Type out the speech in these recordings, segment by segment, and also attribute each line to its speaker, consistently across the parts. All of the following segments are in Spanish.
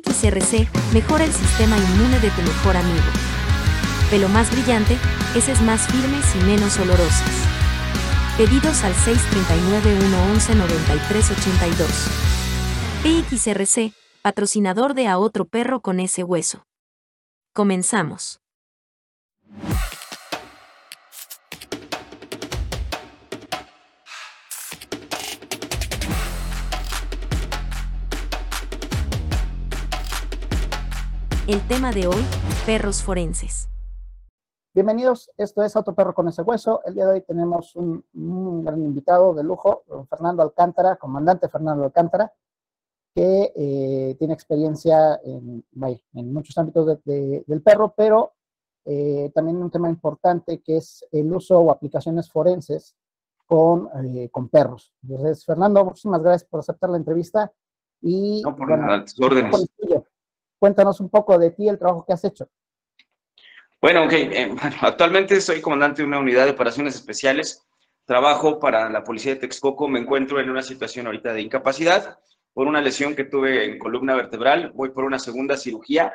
Speaker 1: PXRC mejora el sistema inmune de tu mejor amigo. Pelo más brillante, heces más firmes y menos olorosas. Pedidos al 639-111-9382. PXRC, patrocinador de A Otro Perro con ese hueso. Comenzamos. El tema de hoy, perros forenses.
Speaker 2: Bienvenidos, esto es Otro Perro con ese hueso. El día de hoy tenemos un, gran invitado de lujo, Fernando Alcántara, comandante Fernando Alcántara, que eh, tiene experiencia en, en muchos ámbitos del perro, pero eh, también un tema importante que es el uso o aplicaciones forenses con, eh, con perros. Entonces, Fernando, muchísimas gracias por aceptar la entrevista. Y,
Speaker 3: no, por nada, órdenes.
Speaker 2: Cuéntanos un poco de ti, el trabajo que has hecho.
Speaker 3: Bueno, ok. Eh, actualmente soy comandante de una unidad de operaciones especiales. Trabajo para la policía de Texcoco. Me encuentro en una situación ahorita de incapacidad por una lesión que tuve en columna vertebral. Voy por una segunda cirugía,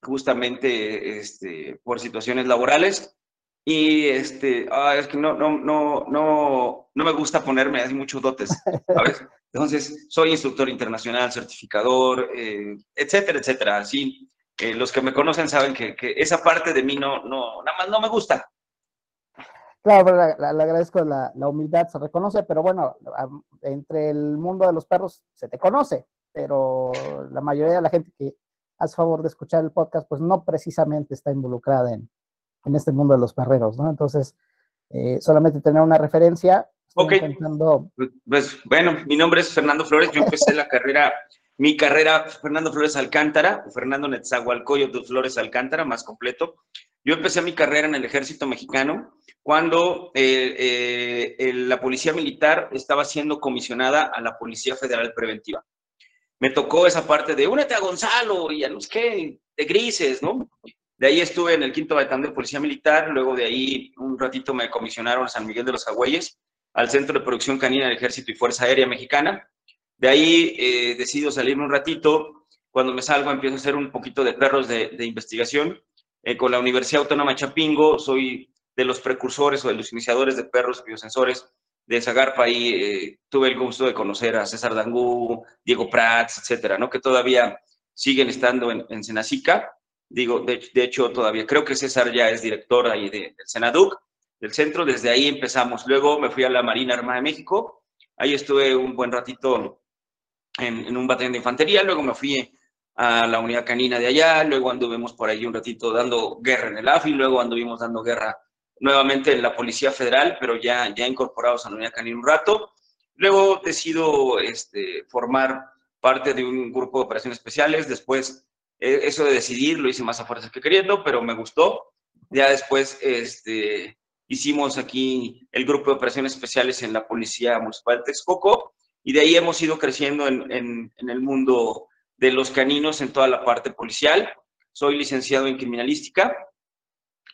Speaker 3: justamente este, por situaciones laborales. Y este, ah, es que no, no, no, no, no me gusta ponerme así muchos dotes, ¿sabes? Entonces, soy instructor internacional, certificador, eh, etcétera, etcétera. Así, eh, los que me conocen saben que, que, esa parte de mí no, no, nada más no me gusta.
Speaker 2: Claro, le, agradezco la, la, humildad, se reconoce, pero bueno, entre el mundo de los perros se te conoce, pero la mayoría de la gente que hace favor de escuchar el podcast, pues no precisamente está involucrada en, en este mundo de los perreros, ¿no? Entonces, eh, solamente tener una referencia.
Speaker 3: Ok. Pues, pues, bueno, mi nombre es Fernando Flores, yo empecé la carrera, mi carrera, Fernando Flores Alcántara, Fernando Netzahualcoyo Flores Alcántara, más completo. Yo empecé mi carrera en el ejército mexicano cuando eh, eh, la policía militar estaba siendo comisionada a la Policía Federal Preventiva. Me tocó esa parte de únete a Gonzalo y a los que, de grises, ¿no? De ahí estuve en el quinto batallón de Policía Militar, luego de ahí un ratito me comisionaron a San Miguel de los Agüeyes, al Centro de Producción Canina del Ejército y Fuerza Aérea Mexicana. De ahí eh, decido salirme un ratito. Cuando me salgo empiezo a hacer un poquito de perros de, investigación. Eh, con la Universidad Autónoma Chapingo soy de los precursores o de los iniciadores de perros biosensores de Zagarpa. Ahí eh, tuve el gusto de conocer a César Dangú, Diego Prats, etcétera, ¿no? que todavía siguen estando en, en Senacica. Digo, de, hecho, todavía creo que César ya es director ahí del Senaduc, del centro. Desde ahí empezamos. Luego me fui a la Marina Armada de México. Ahí estuve un buen ratito en, un batallón de infantería. Luego me fui a la unidad canina de allá. Luego anduvimos por ahí un ratito dando guerra en el AFI. Luego anduvimos dando guerra nuevamente en la Policía Federal, pero ya, ya incorporados a la unidad canina un rato. Luego decido este, formar parte de un grupo de operaciones especiales. Después eso de decidir lo hice más a fuerza que queriendo, pero me gustó. Ya después este, hicimos aquí el grupo de operaciones especiales en la Policía Municipal de Texcoco y de ahí hemos ido creciendo en, en, el mundo de los caninos en toda la parte policial. Soy licenciado en criminalística,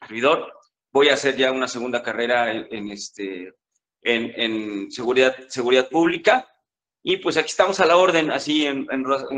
Speaker 3: servidor. Voy a hacer ya una segunda carrera en, este, en, seguridad, seguridad pública. Y pues aquí estamos a la orden, así en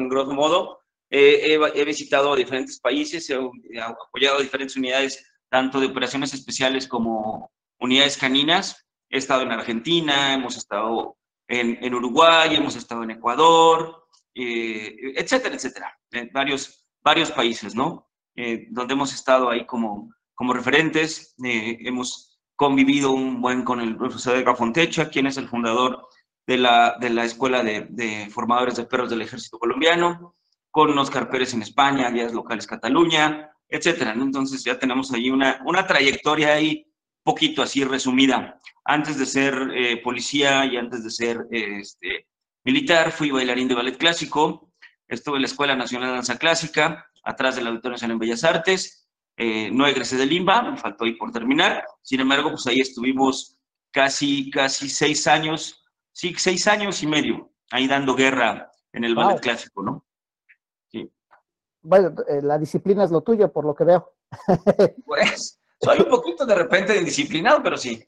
Speaker 3: grosso modo he, visitado diferentes países, he, apoyado diferentes unidades, tanto de operaciones especiales como unidades caninas. He estado en Argentina, hemos estado en, Uruguay, hemos estado en Ecuador, eh, etcétera, etcétera. En varios, varios países, ¿no? Eh, donde hemos estado ahí como, como referentes. Eh, hemos convivido un buen con el profesor Edgar Fontecha, quien es el fundador de la, de la Escuela de, de Formadores de Perros del Ejército Colombiano con Oscar Pérez en España, Guías Locales Cataluña, etcétera. Entonces ya tenemos ahí una, una trayectoria ahí poquito así resumida. Antes de ser eh, policía y antes de ser este, militar, fui bailarín de ballet clásico, estuve en la Escuela Nacional de Danza Clásica, atrás del Auditorio Nacional en Bellas Artes, eh, no egresé de Limba, me faltó ahí por terminar, sin embargo, pues ahí estuvimos casi, casi seis años, sí, seis años y medio, ahí dando guerra en el ballet clásico, ¿no?
Speaker 2: Bueno, eh, la disciplina es lo tuyo, por lo que veo.
Speaker 3: Pues, soy un poquito de repente indisciplinado, pero sí.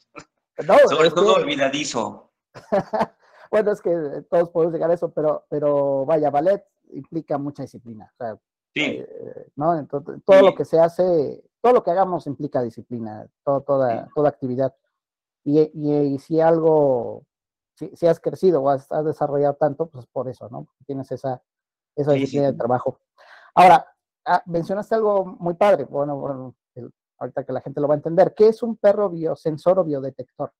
Speaker 3: Sobre todo olvidadizo.
Speaker 2: bueno, es que todos podemos llegar a eso, pero, pero vaya, ballet, implica mucha disciplina. O sea, sí. ¿no? Entonces, todo lo que se hace, todo lo que hagamos implica disciplina, todo, toda, toda actividad. Y, y, si algo, si, has crecido o has, desarrollado tanto, pues por eso, ¿no? Tienes esa, esa disciplina de trabajo. Ahora, ah, mencionaste algo muy padre, bueno, bueno ahorita que la gente lo va a entender. ¿Qué es un perro biosensor o biodetector?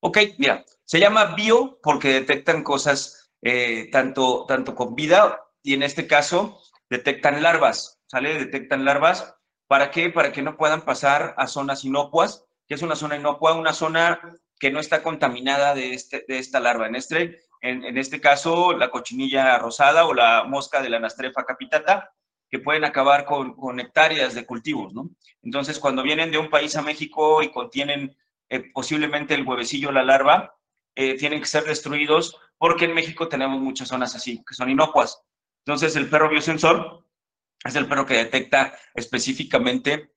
Speaker 3: Ok, mira, se llama bio porque detectan cosas eh, tanto, tanto con vida y en este caso detectan larvas, ¿sale? Detectan larvas. ¿Para qué? Para que no puedan pasar a zonas inocuas. que es una zona inocua? Una zona que no está contaminada de, este, de esta larva. En este, en, este caso, la cochinilla rosada o la mosca de la Anastrefa capitata, que pueden acabar con, hectáreas de cultivos, ¿no? Entonces, cuando vienen de un país a México y contienen eh, posiblemente el huevecillo o la larva, eh, tienen que ser destruidos porque en México tenemos muchas zonas así, que son inocuas. Entonces, el perro biosensor es el perro que detecta específicamente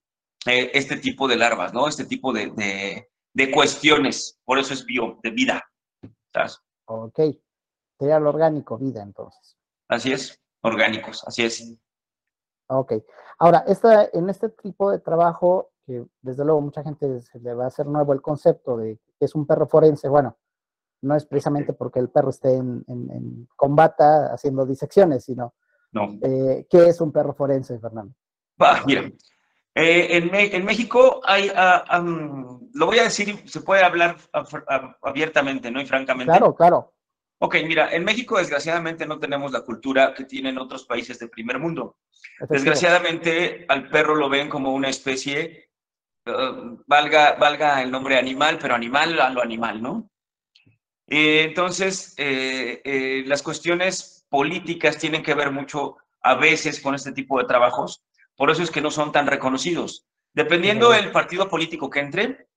Speaker 3: eh, este tipo de larvas, ¿no? Este tipo de, de, cuestiones. Por eso es bio, de vida.
Speaker 2: ¿sabes? Ok. Sería lo orgánico, vida, entonces.
Speaker 3: Así es, orgánicos, así es.
Speaker 2: Ok. Ahora, esta, en este tipo de trabajo, que desde luego mucha gente se le va a hacer nuevo el concepto de que es un perro forense, bueno, no es precisamente porque el perro esté en, en, combata haciendo disecciones, sino no. Eh, ¿qué es un perro forense, Fernando?
Speaker 3: Va, mira, eh, en, en, México hay, uh, lo voy a decir, se puede hablar abiertamente, ¿no? Y francamente.
Speaker 2: Claro, claro.
Speaker 3: Ok, mira, en México desgraciadamente no tenemos la cultura que tienen otros países del primer mundo. Desgraciadamente al perro lo ven como una especie, uh, valga, valga el nombre animal, pero animal a lo animal, ¿no? Eh, entonces, eh, eh, las cuestiones políticas tienen que ver mucho a veces con este tipo de trabajos, por eso es que no son tan reconocidos. Dependiendo del partido político que entre,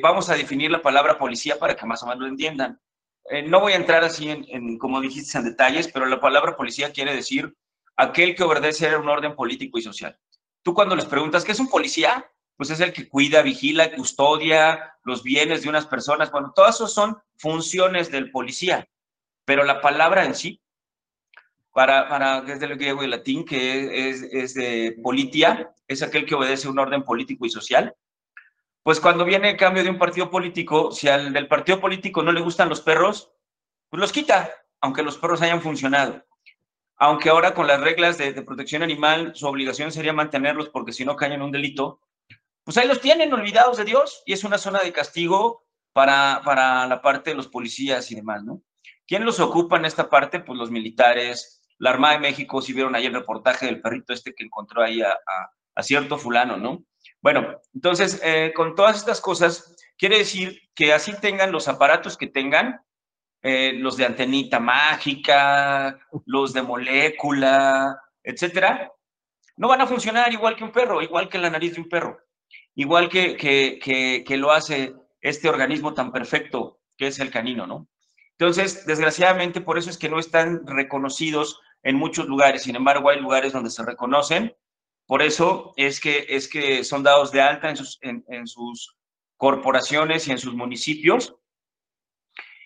Speaker 3: vamos a definir la palabra policía para que más o menos lo entiendan. no voy a entrar así en, como dijiste, en detalles, pero la palabra policía quiere decir aquel que obedece a un orden político y social. Tú cuando les preguntas, ¿qué es un policía? pues es el que cuida, vigila, custodia los bienes de unas personas. Bueno, todas eso son funciones del policía, pero la palabra en sí, para, para que es del griego y latín, que es, es de politia, es aquel que obedece un orden político y social. Pues cuando viene el cambio de un partido político, si al del partido político no le gustan los perros, pues los quita, aunque los perros hayan funcionado. Aunque ahora con las reglas de, de protección animal, su obligación sería mantenerlos porque si no caen en un delito, pues ahí los tienen olvidados de Dios y es una zona de castigo para, para la parte de los policías y demás, ¿no? ¿Quién los ocupa en esta parte? Pues los militares, la Armada de México, si vieron ahí el reportaje del perrito este que encontró ahí a, cierto fulano, ¿no? Bueno, entonces, eh, con todas estas cosas, quiere decir que así tengan los aparatos que tengan, eh, los de antenita mágica, los de molécula, etcétera, no van a funcionar igual que un perro, igual que la nariz de un perro igual que, que, lo hace este organismo tan perfecto que es el canino, ¿no? Entonces, desgraciadamente, por eso es que no están reconocidos en muchos lugares. Sin embargo, hay lugares donde se reconocen. Por eso es que, es que son dados de alta en sus, en, sus corporaciones y en sus municipios.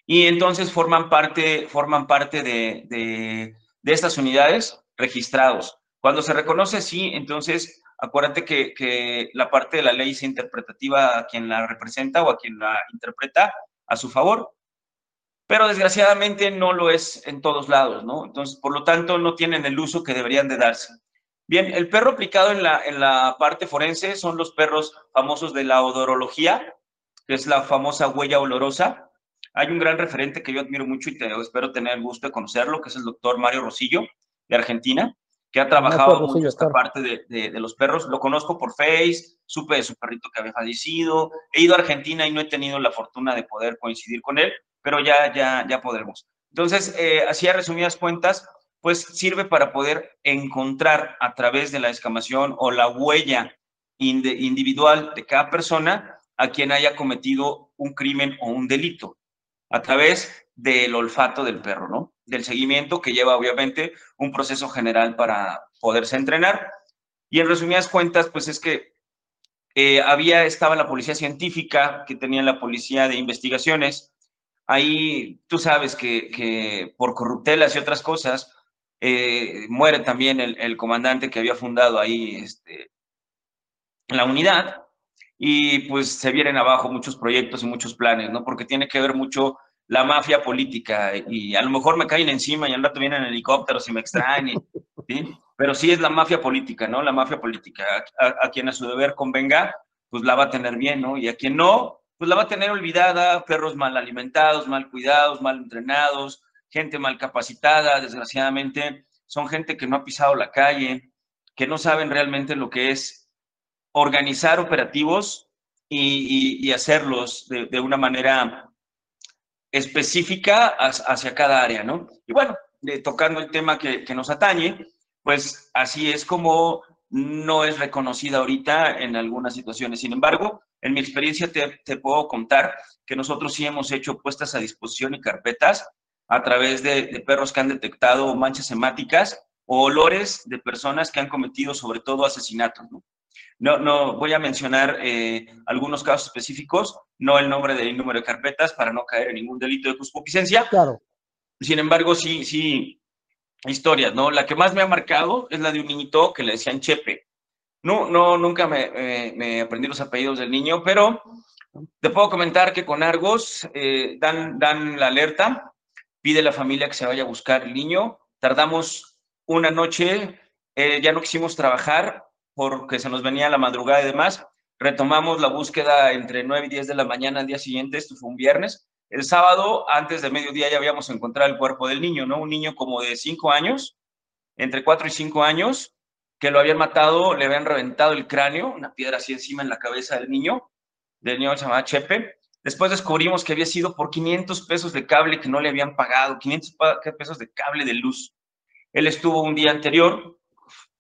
Speaker 3: Y entonces forman parte, forman parte de, de, estas unidades registrados. Cuando se reconoce así, entonces Acuérdate que, la parte de la ley es interpretativa a quien la representa o a quien la interpreta a su favor, pero desgraciadamente no lo es en todos lados, ¿no? Entonces, por lo tanto, no tienen el uso que deberían de darse. Bien, el perro aplicado en la, en la parte forense son los perros famosos de la odorología, que es la famosa huella olorosa. Hay un gran referente que yo admiro mucho y te, espero tener el gusto de conocerlo, que es el doctor Mario Rosillo, de Argentina que ha trabajado mucho esta parte de, de, los perros. Lo conozco por Face, supe de su perrito que había fallecido. He ido a Argentina y no he tenido la fortuna de poder coincidir con él, pero ya, ya, ya podremos. Entonces, eh, así a resumidas cuentas, pues sirve para poder encontrar a través de la escamación o la huella individual de cada persona a quien haya cometido un crimen o un delito, a través del olfato del perro, ¿no? Del seguimiento que lleva obviamente un proceso general para poderse entrenar. Y en resumidas cuentas, pues es que eh, había, estaba la policía científica, que tenía la policía de investigaciones. Ahí tú sabes que, que por corruptelas y otras cosas, eh, muere también el, comandante que había fundado ahí este, la unidad, y pues se vienen abajo muchos proyectos y muchos planes, ¿no? Porque tiene que ver mucho la mafia política y a lo mejor me caen encima y al rato vienen en helicópteros y me extrañan, ¿sí? Pero sí es la mafia política, ¿no? La mafia política. A, quien a su deber convenga, pues la va a tener bien, ¿no? Y a quien no, pues la va a tener olvidada, perros mal alimentados, mal cuidados, mal entrenados, gente mal capacitada, desgraciadamente, son gente que no ha pisado la calle, que no saben realmente lo que es organizar operativos y, hacerlos de, una manera específica hacia cada área, ¿no? Y bueno, tocando el tema que, nos atañe, pues así es como no es reconocida ahorita en algunas situaciones. Sin embargo, en mi experiencia te, te, puedo contar que nosotros sí hemos hecho puestas a disposición y carpetas a través de, perros que han detectado manchas hemáticas o olores de personas que han cometido sobre todo asesinatos. No, no, no voy a mencionar eh, algunos casos específicos, no el nombre del número de carpetas para no caer en ningún delito de concupiscencia. Claro. Sin embargo, sí, sí, historias, ¿no? La que más me ha marcado es la de un niñito que le decían Chepe. No, no, nunca me, me, aprendí los apellidos del niño, pero te puedo comentar que con Argos eh, dan, dan la alerta pide la familia que se vaya a buscar el niño. Tardamos una noche, eh, ya no quisimos trabajar porque se nos venía la madrugada y demás. Retomamos la búsqueda entre 9 y 10 de la mañana al día siguiente, esto fue un viernes. El sábado, antes de mediodía, ya habíamos encontrado el cuerpo del niño, ¿no? Un niño como de 5 años, entre 4 y 5 años, que lo habían matado, le habían reventado el cráneo, una piedra así encima en la cabeza del niño, del niño se llamaba Chepe, Después descubrimos que había sido por 500 pesos de cable que no le habían pagado, 500 pesos de cable de luz. Él estuvo un día anterior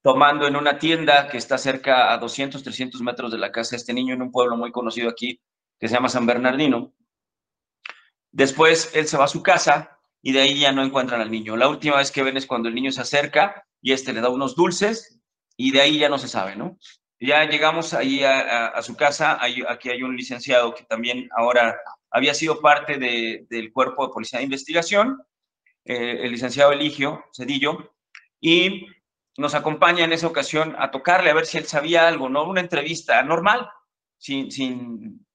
Speaker 3: tomando en una tienda que está cerca a 200, 300 metros de la casa de este niño en un pueblo muy conocido aquí que se llama San Bernardino. Después él se va a su casa y de ahí ya no encuentran al niño. La última vez que ven es cuando el niño se acerca y este le da unos dulces y de ahí ya no se sabe, ¿no? Ya llegamos ahí a, su casa, aquí hay un licenciado que también ahora había sido parte del cuerpo de policía de investigación, eh, el licenciado Eligio Cedillo, y nos acompaña en esa ocasión a tocarle a ver si él sabía algo, ¿no? Una entrevista normal, sin, sin...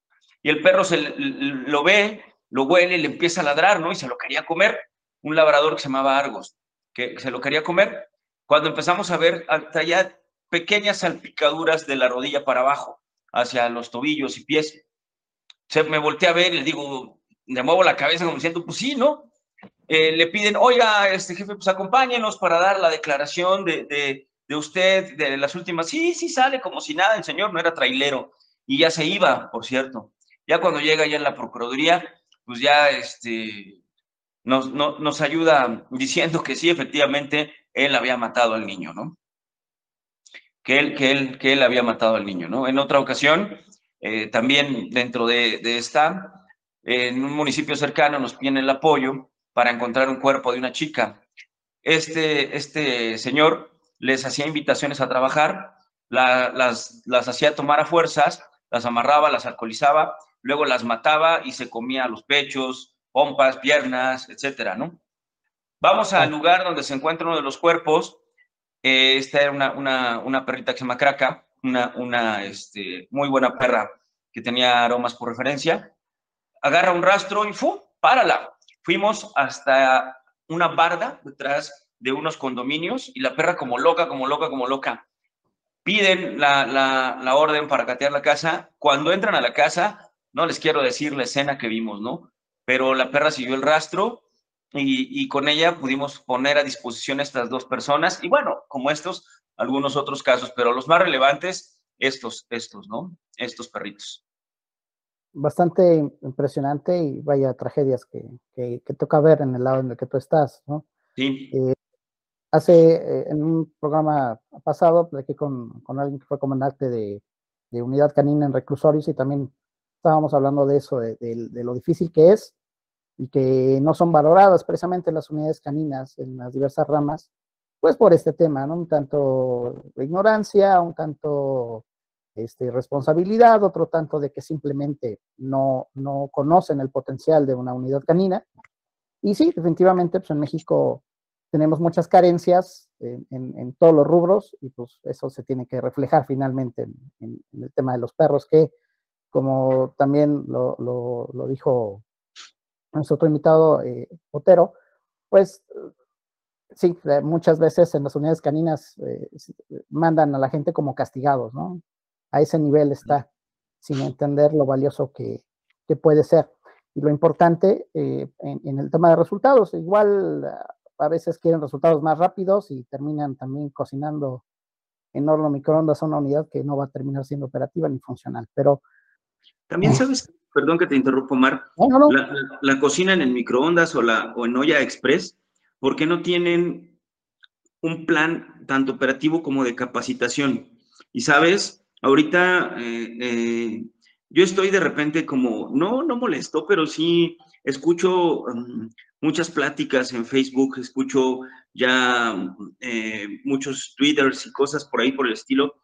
Speaker 3: y el perro se lo ve, lo huele, le empieza a ladrar, ¿no? Y se lo quería comer, un labrador que se llamaba Argos, que se lo quería comer. Cuando empezamos a ver, hasta allá pequeñas salpicaduras de la rodilla para abajo, hacia los tobillos y pies. Se me volteé a ver y le digo, le muevo la cabeza como diciendo, pues sí, ¿no? Eh, le piden, oiga, este jefe, pues acompáñenos para dar la declaración de, de, usted de las últimas. Sí, sí, sale como si nada, el señor no era trailero y ya se iba, por cierto. Ya cuando llega ya en la Procuraduría, pues ya este, nos, nos ayuda diciendo que sí, efectivamente, él había matado al niño, ¿no? que él, que él, que él había matado al niño, ¿no? En otra ocasión, eh, también dentro de, esta, en un municipio cercano nos piden el apoyo para encontrar un cuerpo de una chica. Este, este señor les hacía invitaciones a trabajar, las, las hacía tomar a fuerzas, las amarraba, las alcoholizaba, luego las mataba y se comía los pechos, pompas, piernas, etcétera, ¿no? Vamos al lugar donde se encuentra uno de los cuerpos eh, esta era una, una, perrita que se llama Craca, una, una este, muy buena perra que tenía aromas por referencia. Agarra un rastro y ¡fu! ¡Párala! Fuimos hasta una barda detrás de unos condominios y la perra como loca, como loca, como loca. Piden la, la, la orden para catear la casa. Cuando entran a la casa, no les quiero decir la escena que vimos, ¿no? Pero la perra siguió el rastro y, con ella pudimos poner a disposición estas dos personas y bueno, como estos, algunos otros casos, pero los más relevantes, estos, estos, ¿no? Estos perritos.
Speaker 2: Bastante impresionante y vaya tragedias que, que, toca ver en el lado en el que tú estás, ¿no?
Speaker 3: Sí.
Speaker 2: Eh, hace, eh, en un programa pasado, platiqué con, con alguien que fue comandante de, de, unidad canina en reclusorios y también estábamos hablando de eso, de, lo difícil que es y que no son valoradas precisamente las unidades caninas en las diversas ramas, pues por este tema, ¿no? Un tanto ignorancia, un tanto este, responsabilidad, otro tanto de que simplemente no, no conocen el potencial de una unidad canina. Y sí, definitivamente, pues en México tenemos muchas carencias en, todos los rubros y pues eso se tiene que reflejar finalmente en, el tema de los perros, que como también lo, lo, dijo nuestro otro invitado, eh, Otero, pues sí, muchas veces en las unidades caninas eh, mandan a la gente como castigados, ¿no? A ese nivel está, sin entender lo valioso que, que puede ser. Y lo importante eh, en, en, el tema de resultados, igual a veces quieren resultados más rápidos y terminan también cocinando en horno microondas a una unidad que no va a terminar siendo operativa ni funcional. Pero
Speaker 3: también sabes, perdón que te interrumpo, Mar, La, la, cocinan en microondas o, la, o en olla express porque no tienen un plan tanto operativo como de capacitación. Y sabes, ahorita eh, eh, yo estoy de repente como, no, no molesto, pero sí escucho mm, muchas pláticas en Facebook, escucho ya eh, muchos twitters y cosas por ahí por el estilo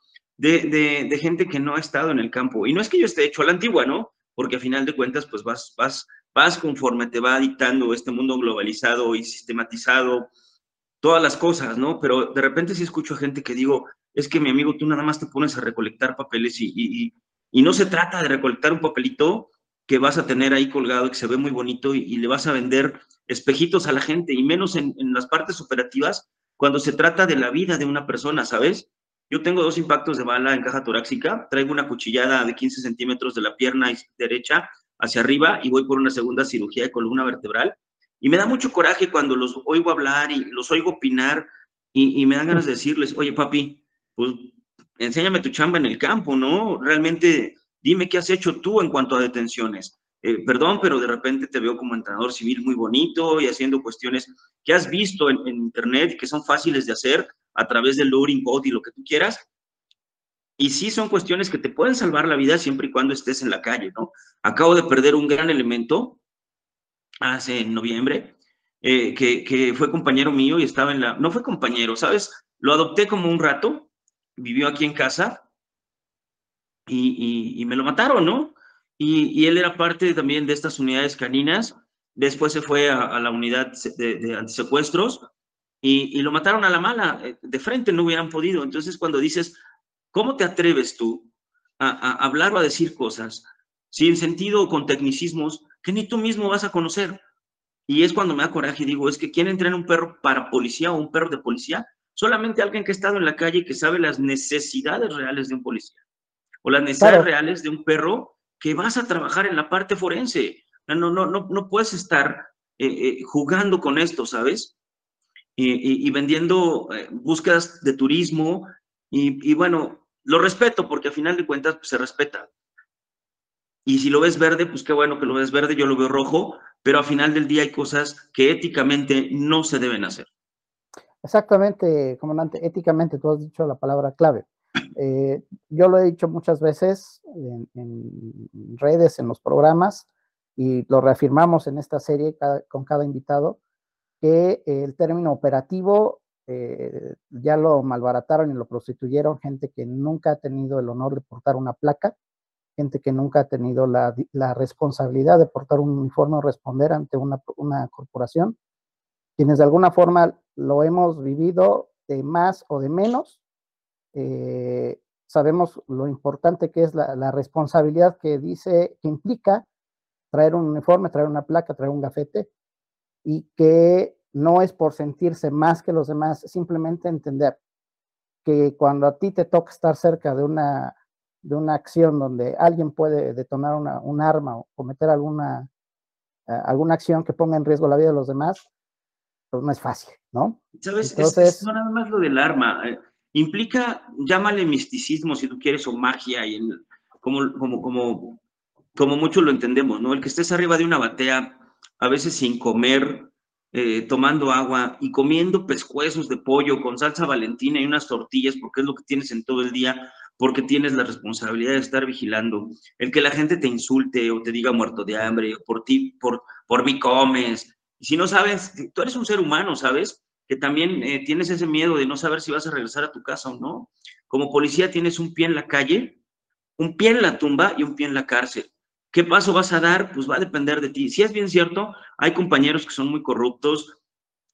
Speaker 3: de, gente que no ha estado en el campo. Y no es que yo esté hecho a la antigua, ¿no? Porque a final de cuentas, pues vas, vas, vas conforme te va dictando este mundo globalizado y sistematizado, todas las cosas, ¿no? Pero de repente sí escucho a gente que digo, es que mi amigo, tú nada más te pones a recolectar papeles y, y, no se trata de recolectar un papelito que vas a tener ahí colgado y que se ve muy bonito y, le vas a vender espejitos a la gente y menos en, las partes operativas cuando se trata de la vida de una persona, ¿sabes? Yo tengo dos impactos de bala en caja torácica, traigo una cuchillada de 15 centímetros de la pierna derecha hacia arriba y voy por una segunda cirugía de columna vertebral. Y me da mucho coraje cuando los oigo hablar y los oigo opinar y, me dan ganas de decirles, oye papi, pues enséñame tu chamba en el campo, ¿no? Realmente dime qué has hecho tú en cuanto a detenciones. Eh, perdón, pero de repente te veo como entrenador civil muy bonito y haciendo cuestiones que has visto en, internet y que son fáciles de hacer a través del luring code y lo que tú quieras. Y sí son cuestiones que te pueden salvar la vida siempre y cuando estés en la calle, ¿no? Acabo de perder un gran elemento hace en noviembre, eh, que, que fue compañero mío y estaba en la... No fue compañero, ¿sabes? Lo adopté como un rato, vivió aquí en casa y, me lo mataron, ¿no? Y, él era parte también de estas unidades caninas. Después se fue a, la unidad de, de antisecuestros y, y, lo mataron a la mala. Eh, de frente no hubieran podido. Entonces, cuando dices, ¿cómo te atreves tú a, hablar o a decir cosas sin sentido o con tecnicismos que ni tú mismo vas a conocer? Y es cuando me da coraje y digo, es que ¿quién entrena un perro para policía o un perro de policía? Solamente alguien que ha estado en la calle y que sabe las necesidades reales de un policía o las necesidades reales de un perro que vas a trabajar en la parte forense. No, no, no, no puedes estar eh, eh, jugando con esto, ¿sabes? Y, vendiendo eh, búsquedas de turismo. Y, bueno, lo respeto porque a final de cuentas pues, se respeta. Y si lo ves verde, pues qué bueno que lo ves verde, yo lo veo rojo, pero a final del día hay cosas que éticamente no se deben hacer.
Speaker 2: Exactamente, comandante, éticamente tú has dicho la palabra clave. Eh, yo lo he dicho muchas veces en, redes, en los programas, y lo reafirmamos en esta serie con cada invitado, que el término operativo eh, ya lo malbarataron y lo prostituyeron gente que nunca ha tenido el honor de portar una placa, gente que nunca ha tenido la, responsabilidad de portar un uniforme o responder ante una, una corporación, quienes de alguna forma lo hemos vivido de más o de menos, eh, sabemos lo importante que es la, responsabilidad que dice, que implica traer un uniforme, traer una placa, traer un gafete, y que no es por sentirse más que los demás, simplemente entender que cuando a ti te toca estar cerca de una, de una acción donde alguien puede detonar una, un arma o cometer alguna, eh, alguna acción que ponga en riesgo la vida de los demás, pues no es fácil, ¿no?
Speaker 3: ¿Sabes? Entonces, no nada más lo del arma. Eh, implica, llámale misticismo si tú quieres, o magia, y como, como, como, como muchos lo entendemos, ¿no? El que estés arriba de una batea, a veces sin comer, eh, tomando agua y comiendo pescuezos de pollo con salsa valentina y unas tortillas, porque es lo que tienes en todo el día, porque tienes la responsabilidad de estar vigilando. El que la gente te insulte o te diga muerto de hambre, por ti, por, por mí comes. Si no sabes, tú eres un ser humano, ¿sabes? que también eh, tienes ese miedo de no saber si vas a regresar a tu casa o no. Como policía tienes un pie en la calle, un pie en la tumba y un pie en la cárcel. ¿Qué paso vas a dar? Pues va a depender de ti. Si es bien cierto, hay compañeros que son muy corruptos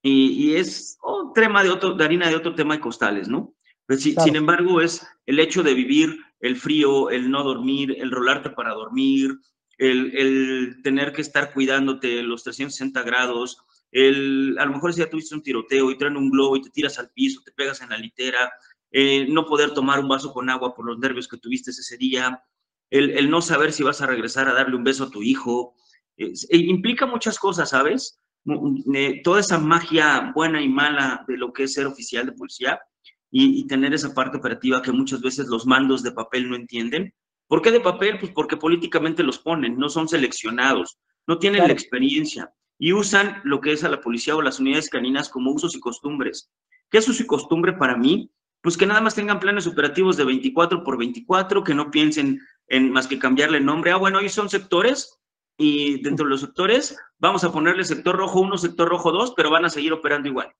Speaker 3: y, es otro tema de, otro, de harina de otro tema de costales, ¿no? Pues sin embargo, es el hecho de vivir el frío, el no dormir, el rolarte para dormir, el, el tener que estar cuidándote los 360 grados, el, a lo mejor si ya tuviste un tiroteo y traen un globo y te tiras al piso, te pegas en la litera, eh, no poder tomar un vaso con agua por los nervios que tuviste ese día, el, el no saber si vas a regresar a darle un beso a tu hijo, e implica muchas cosas, ¿sabes? Eh, toda esa magia buena y mala de lo que es ser oficial de policía y, tener esa parte operativa que muchas veces los mandos de papel no entienden. ¿Por qué de papel? Pues porque políticamente los ponen, no son seleccionados, no tienen la experiencia y usan lo que es a la policía o las unidades caninas como usos y costumbres. ¿Qué es uso y costumbre para mí? Pues que nada más tengan planes operativos de 24 por 24, que no piensen en más que cambiarle nombre. Ah, bueno, hoy son sectores y dentro de los sectores vamos a ponerle sector rojo 1, sector rojo 2, pero van a seguir operando igual.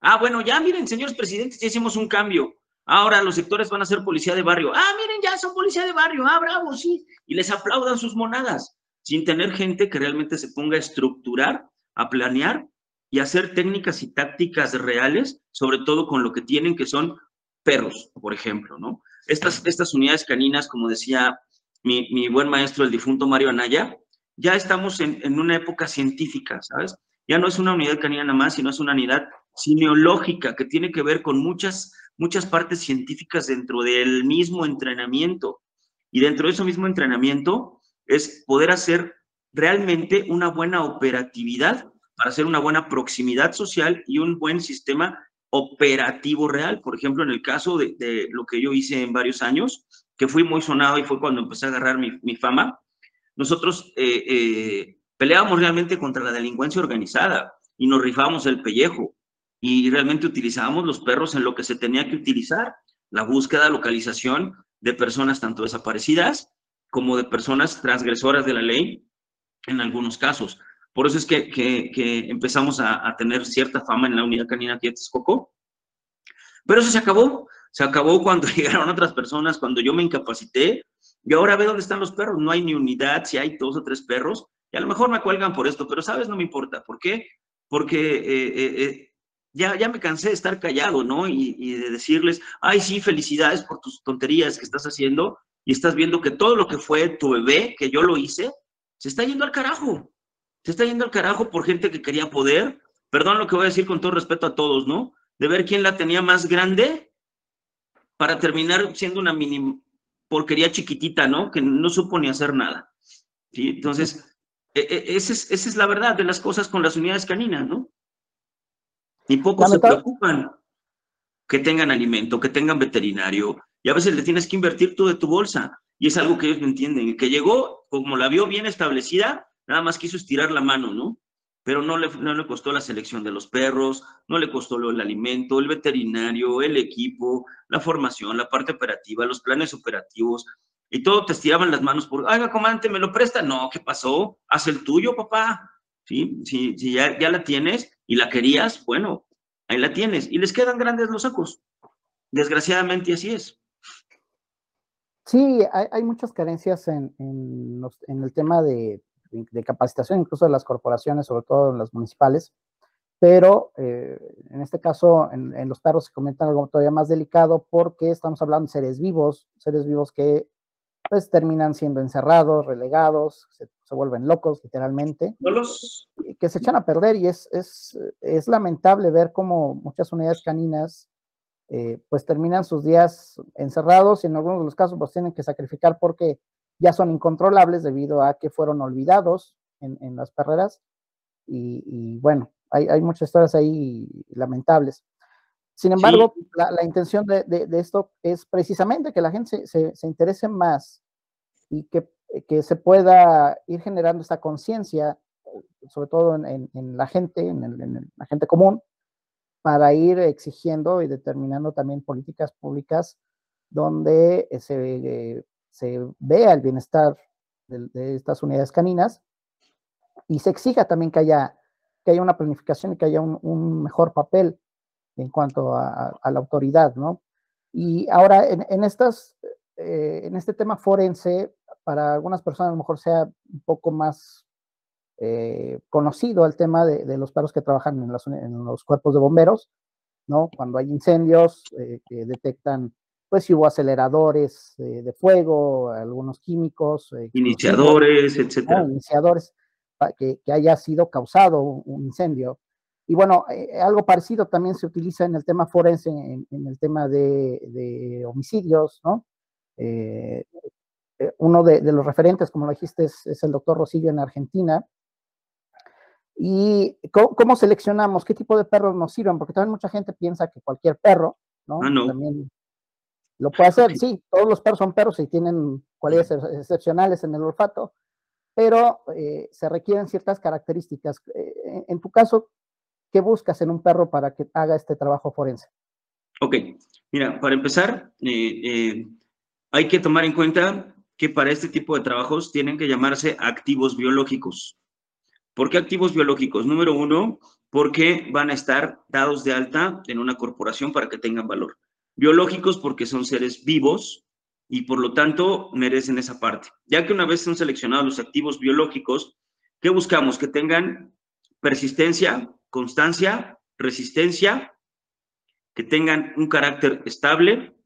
Speaker 3: Ah, bueno, ya miren, señores presidentes, ya hicimos un cambio. Ahora los sectores van a ser policía de barrio. Ah, miren, ya son policía de barrio. Ah, bravo, sí. Y les aplaudan sus monadas, sin tener gente que realmente se ponga a estructurar, a planear y hacer técnicas y tácticas reales, sobre todo con lo que tienen, que son perros, por ejemplo, ¿no? Estas, estas unidades caninas, como decía mi, mi buen maestro, el difunto Mario Anaya, ya estamos en, en, una época científica, ¿sabes? Ya no es una unidad canina nada más, sino es una unidad cineológica que tiene que ver con muchas, muchas partes científicas dentro del mismo entrenamiento. Y dentro de ese mismo entrenamiento es poder hacer realmente una buena operatividad para hacer una buena proximidad social y un buen sistema operativo real. Por ejemplo, en el caso de, lo que yo hice en varios años, que fui muy sonado y fue cuando empecé a agarrar mi, mi fama, nosotros eh, eh, peleábamos realmente contra la delincuencia organizada y nos rifábamos el pellejo y realmente utilizábamos los perros en lo que se tenía que utilizar, la búsqueda, localización de personas tanto desaparecidas como de personas transgresoras de la ley en algunos casos. Por eso es que, que, empezamos a, tener cierta fama en la unidad canina aquí de. Pero eso se acabó. Se acabó cuando llegaron otras personas, cuando yo me incapacité y ahora ve dónde están los perros. No hay ni unidad, si hay dos o tres perros. Y a lo mejor me cuelgan por esto, pero sabes, no me importa. ¿Por qué? Porque eh, eh, eh, ya, ya me cansé de estar callado, ¿no? Y, y, de decirles, ay, sí, felicidades por tus tonterías que estás haciendo. Y estás viendo que todo lo que fue tu bebé, que yo lo hice, se está yendo al carajo. Se está yendo al carajo por gente que quería poder. Perdón lo que voy a decir con todo respeto a todos, ¿no? De ver quién la tenía más grande para terminar siendo una mini porquería chiquitita, ¿no? Que no supo ni hacer nada. ¿sí? Entonces, e, e, esa es, esa es la verdad de las cosas con las unidades caninas, ¿no? Y pocos se preocupan que tengan alimento, que tengan veterinario, y a veces le tienes que invertir tú de tu bolsa, y es algo que ellos no entienden. Que llegó, como la vio bien establecida, nada más quiso estirar la mano, ¿no? pero no le, no le costó la selección de los perros, no le costó el alimento, el veterinario, el equipo, la formación, la parte operativa, los planes operativos, y todo te estiraban las manos por, ay, comandante, ¿me lo presta? No, ¿qué pasó? Haz el tuyo, papá. Sí, sí ya, ya la tienes y la querías, bueno, ahí la tienes. Y les quedan grandes los sacos. Desgraciadamente así es.
Speaker 2: Sí, hay, hay muchas carencias en, en el tema de de capacitación, incluso de las corporaciones, sobre todo las municipales, pero eh, en este caso en, los perros se comenta algo todavía más delicado porque estamos hablando de seres vivos, seres vivos que pues terminan siendo encerrados, relegados, se, vuelven locos literalmente, que se echan a perder. Y es, es, es lamentable ver cómo muchas unidades caninas eh, pues terminan sus días encerrados y en algunos de los casos pues tienen que sacrificar porque ya son incontrolables debido a que fueron olvidados en, las perreras. Y, bueno, hay, muchas historias ahí lamentables. Sin embargo, la, intención de, esto es precisamente que la gente se, interese más y que, se pueda ir generando esta conciencia, sobre todo en, la gente, en, la gente común, para ir exigiendo y determinando también políticas públicas donde se se vea el bienestar de, estas unidades caninas y se exija también que haya, que haya una planificación y que haya un, mejor papel en cuanto a, la autoridad, ¿no? Y ahora, en, estas, eh, en este tema forense, para algunas personas a lo mejor sea un poco más eh, conocido el tema de, los perros que trabajan en, los cuerpos de bomberos, ¿no? Cuando hay incendios, eh, que detectan, pues si hubo aceleradores de fuego, algunos químicos.
Speaker 3: iniciadores, etcétera.
Speaker 2: Iniciadores, que, que, haya sido causado un, incendio. Y bueno, algo parecido también se utiliza en el tema forense, en, el tema de, de homicidios, ¿no? Eh, eh, uno de, los referentes, como lo dijiste, es, el doctor Rosillo en Argentina. ¿Y cómo, seleccionamos? ¿Qué tipo de perros nos sirven? Porque también mucha gente piensa que cualquier perro, ¿no?
Speaker 3: Ah,
Speaker 2: también lo puede hacer. Sí, todos los perros son perros y tienen cualidades excepcionales en el olfato, pero eh, se requieren ciertas características. en tu caso, ¿qué buscas en un perro para que haga este trabajo forense?
Speaker 3: Ok, mira, para empezar, hay que tomar en cuenta que para este tipo de trabajos tienen que llamarse activos biológicos. ¿Por qué activos biológicos? Número uno, porque van a estar dados de alta en una corporación para que tengan valor. Biológicos porque son seres vivos y por lo tanto merecen esa parte. Ya que una vez son seleccionados los activos biológicos, ¿qué buscamos? Que tengan persistencia, constancia, resistencia, que tengan un carácter estable,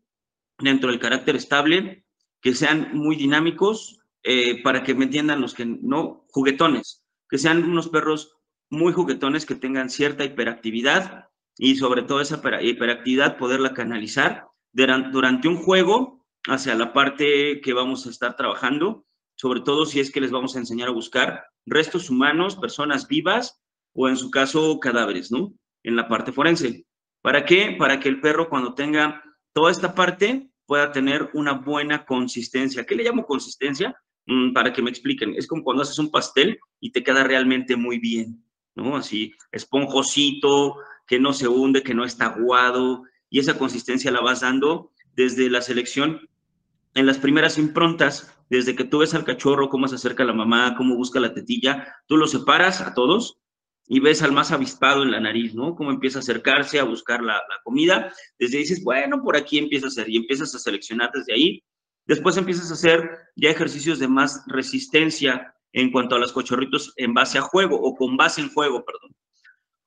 Speaker 3: dentro del carácter estable, que sean muy dinámicos, eh, para que me entiendan los que no, juguetones, que sean unos perros muy juguetones, que tengan cierta hiperactividad y sobre todo esa hiperactividad poderla canalizar durante un juego hacia la parte que vamos a estar trabajando, sobre todo si es que les vamos a enseñar a buscar restos humanos, personas vivas o en su caso cadáveres, ¿no? En la parte forense. ¿Para qué? Para que el perro cuando tenga toda esta parte pueda tener una buena consistencia. ¿Qué le llamo consistencia? Mm, para que me expliquen. Es como cuando haces un pastel y te queda realmente muy bien, ¿no? Así, esponjosito, que no se hunde, que no está aguado, y esa consistencia la vas dando desde la selección en las primeras improntas, desde que tú ves al cachorro, cómo se acerca la mamá, cómo busca la tetilla, tú los separas a todos y ves al más avispado en la nariz, ¿no? Cómo empieza a acercarse a buscar la, comida. Desde ahí dices, bueno, por aquí empieza a hacer y empiezas a seleccionar desde ahí. Después empiezas a hacer ya ejercicios de más resistencia en cuanto a los cochorritos en base a juego o con base en juego, perdón.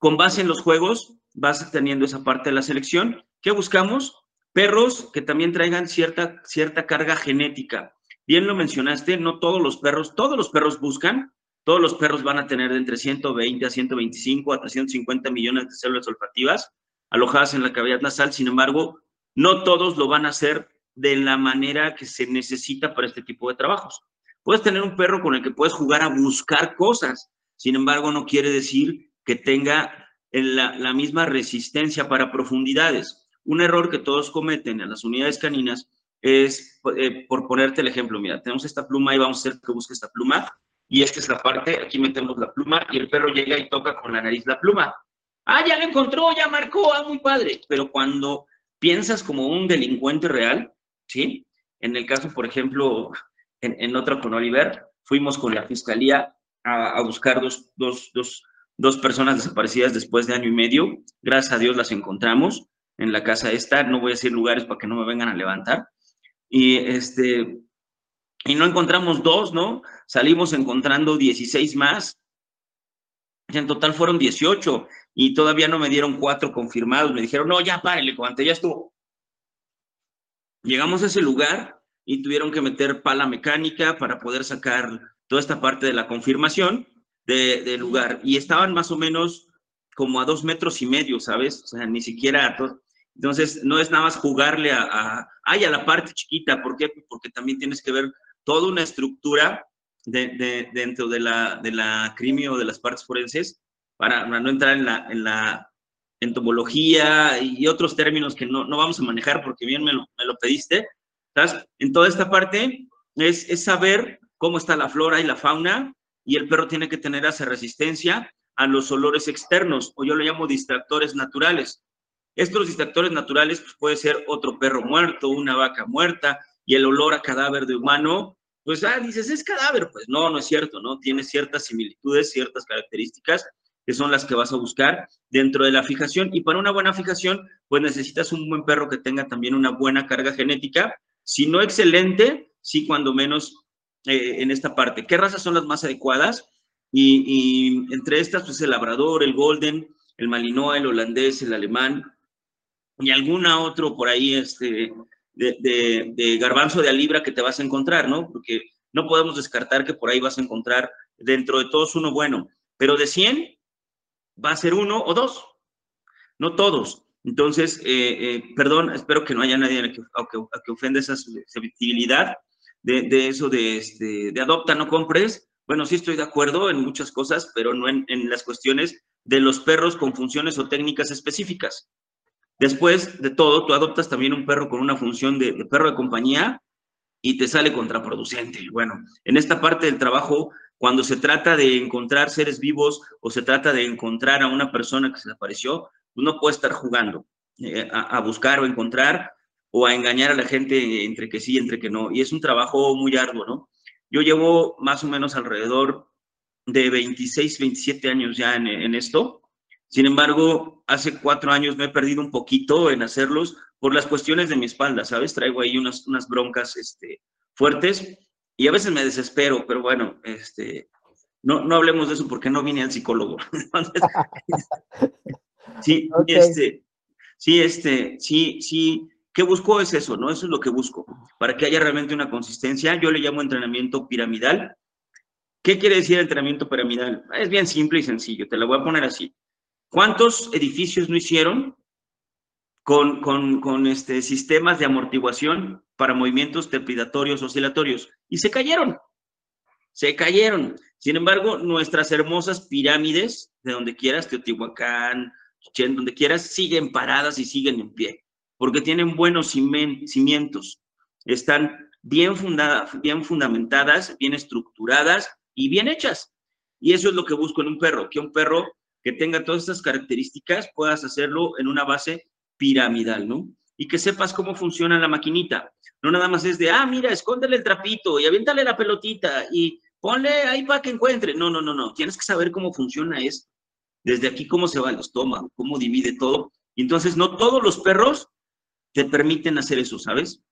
Speaker 3: Con base en los juegos vas teniendo esa parte de la selección. ¿Qué buscamos? Perros que también traigan cierta, cierta carga genética. Bien lo mencionaste, no todos los perros, todos los perros buscan todos los perros van a tener de entre 120 a 125 a 350 millones de células olfativas alojadas en la cavidad nasal. Sin embargo, no todos lo van a hacer de la manera que se necesita para este tipo de trabajos. Puedes tener un perro con el que puedes jugar a buscar cosas. Sin embargo, no quiere decir que tenga la, misma resistencia para profundidades. Un error que todos cometen en las unidades caninas es, eh, por ponerte el ejemplo, mira, tenemos esta pluma y vamos a hacer que busque esta pluma y esta es la parte, aquí metemos la pluma y el perro llega y toca con la nariz la pluma. Ah, ya la encontró, ya marcó, ah, muy padre. Pero cuando piensas como un delincuente real, ¿sí? En el caso, por ejemplo, en, en otro con Oliver, fuimos con la fiscalía a, buscar dos, dos, dos, dos personas desaparecidas después de año y medio. Gracias a Dios las encontramos en la casa esta. No voy a decir lugares para que no me vengan a levantar. Y este, y no encontramos dos, ¿no? Salimos encontrando 16 más. En total fueron 18 y todavía no me dieron cuatro confirmados. Me dijeron, no, ya párele, cuando ya estuvo. Llegamos a ese lugar y tuvieron que meter pala mecánica para poder sacar toda esta parte de la confirmación del lugar. Y estaban más o menos como a dos metros y medio, ¿sabes? O sea, ni siquiera a Entonces, no es nada más jugarle a, a, a la parte chiquita. ¿Por qué? Porque también tienes que ver toda una estructura de, dentro de la, de la crimio o de las partes forenses para, no entrar en la, en la entomología y otros términos que no, no vamos a manejar porque bien me lo, me lo pediste. ¿sabes? En toda esta parte es, es saber cómo está la flora y la fauna y el perro tiene que tener esa resistencia a los olores externos, o yo lo llamo distractores naturales. Estos distractores naturales pues, puede ser otro perro muerto, una vaca muerta, y el olor a cadáver de humano, pues, ah, dices, es cadáver. Pues no, no es cierto, ¿no? Tiene ciertas similitudes, ciertas características que son las que vas a buscar dentro de la fijación. Y para una buena fijación, pues necesitas un buen perro que tenga también una buena carga genética, si no excelente, sí cuando menos eh, en esta parte. ¿Qué razas son las más adecuadas? Y, entre estas, pues el labrador, el golden, el malinois, el holandés, el alemán y alguna otro por ahí este, de, de, garbanzo de alibra que te vas a encontrar, ¿no? Porque no podemos descartar que por ahí vas a encontrar dentro de todos uno bueno, pero de 100 va a ser uno o dos, no todos. Entonces, eh, eh, perdón, espero que no haya nadie a que, que, ofenda esa susceptibilidad de, eso de, este, de adopta, no compres. Bueno, sí estoy de acuerdo en muchas cosas, pero no en, en las cuestiones de los perros con funciones o técnicas específicas. Después de todo, tú adoptas también un perro con una función de, perro de compañía y te sale contraproducente. Bueno, en esta parte del trabajo, cuando se trata de encontrar seres vivos o se trata de encontrar a una persona que se le apareció, uno puede estar jugando eh, a, buscar o encontrar o a engañar a la gente entre que sí entre que no. Y es un trabajo muy arduo, ¿no? Yo llevo más o menos alrededor de 26, 27 años ya en esto sin embargo, hace cuatro años me he perdido un poquito en hacerlos por las cuestiones de mi espalda, ¿sabes? Traigo ahí unas, unas broncas este, fuertes y a veces me desespero, pero bueno, este, no, no hablemos de eso porque no vine al psicólogo. sí, este, sí, este, sí, sí. ¿Qué busco? Es eso, ¿no? Eso es lo que busco. Para que haya realmente una consistencia, yo le llamo entrenamiento piramidal. ¿Qué quiere decir entrenamiento piramidal? Es bien simple y sencillo, te lo voy a poner así. ¿Cuántos edificios no hicieron con, con, este, sistemas de amortiguación para movimientos trepidatorios oscilatorios? Y se cayeron, se cayeron. Sin embargo, nuestras hermosas pirámides, de donde quieras, Teotihuacán, donde quieras, siguen paradas y siguen en pie, porque tienen buenos cimientos, están bien, fundadas, bien fundamentadas, bien estructuradas y bien hechas. Y eso es lo que busco en un perro, que un perro que tenga todas estas características, puedas hacerlo en una base piramidal, ¿no? Y que sepas cómo funciona la maquinita. No nada más es de, ah, mira, escóndele el trapito y aviéntale la pelotita y ponle ahí para que encuentre. No, no, no, no. Tienes que saber cómo funciona esto. Desde aquí, cómo se va el estómago, cómo divide todo. Y entonces, no todos los perros te permiten hacer eso, ¿sabes?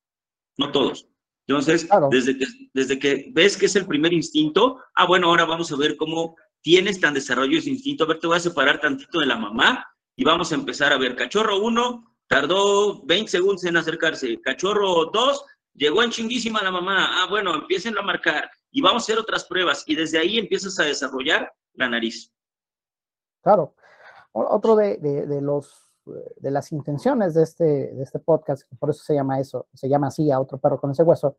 Speaker 3: No todos. Entonces, desde, que, desde que ves que es el primer instinto, ah, bueno, ahora vamos a ver cómo tienes tan desarrollo ese instinto. A ver, te voy a separar tantito de la mamá y vamos a empezar a ver. Cachorro 1 tardó 20 segundos en acercarse. Cachorro 2 llegó en chinguísima la mamá. Ah, bueno, empiecen a marcar y vamos a hacer otras pruebas y desde ahí empiezas a desarrollar la nariz.
Speaker 2: Claro. Otro de, los de las intenciones de este, de este podcast, por eso se llama eso, se llama así a otro perro con ese hueso,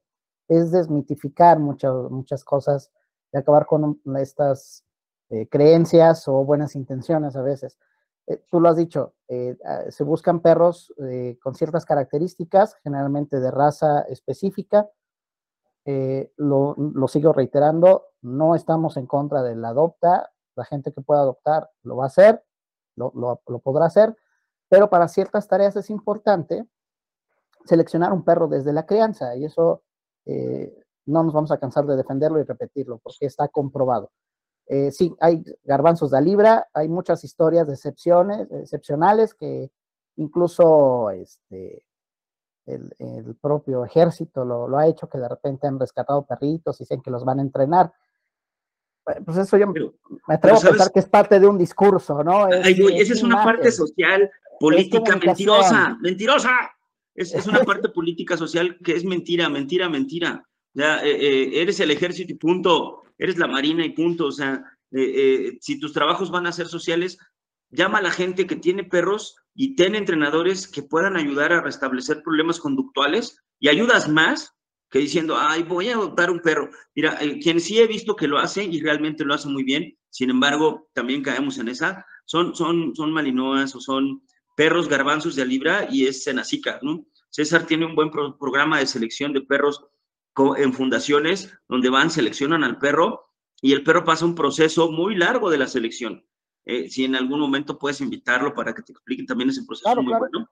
Speaker 2: es desmitificar muchas, muchas cosas y acabar con estas eh, creencias o buenas intenciones a veces. Eh, tú lo has dicho, eh, ah, se buscan perros con ciertas características, generalmente de raza específica. Lo, lo, sigo reiterando, no estamos en contra del adopta, la gente que pueda adoptar lo va a hacer, lo, lo, lo podrá hacer, pero para ciertas tareas es importante seleccionar un perro desde la crianza y eso no nos vamos a cansar de defenderlo y repetirlo porque está comprobado. Eh, sí, hay garbanzos de libra, hay muchas historias de excepciones, excepcionales que incluso este, el, propio ejército lo, ha hecho, que de repente han rescatado perritos y dicen que los van a entrenar. Eh, pues eso yo me atrevo a pensar que es parte de un discurso, ¿no?
Speaker 3: esa es una parte social, política, mentirosa, mentirosa. Es, es, una parte política social que es mentira, mentira, mentira. Ya, eh, eres el ejército y punto eres la marina y punto. O sea, eh, eh, si tus trabajos van a ser sociales, llama a la gente que tiene perros y ten entrenadores que puedan ayudar a restablecer problemas conductuales y ayudas más que diciendo, ay, voy a adoptar un perro. Mira, eh, quien sí he visto que lo hace y realmente lo hace muy bien, sin embargo, también caemos en esa, son, son, son malinoas o son perros garbanzos de libra y es Senacica, ¿no? César tiene un buen programa de selección de perros en fundaciones donde van, seleccionan al perro y el perro pasa un proceso muy largo de la selección. Eh, si en algún momento puedes invitarlo para que te expliquen también ese proceso muy bueno.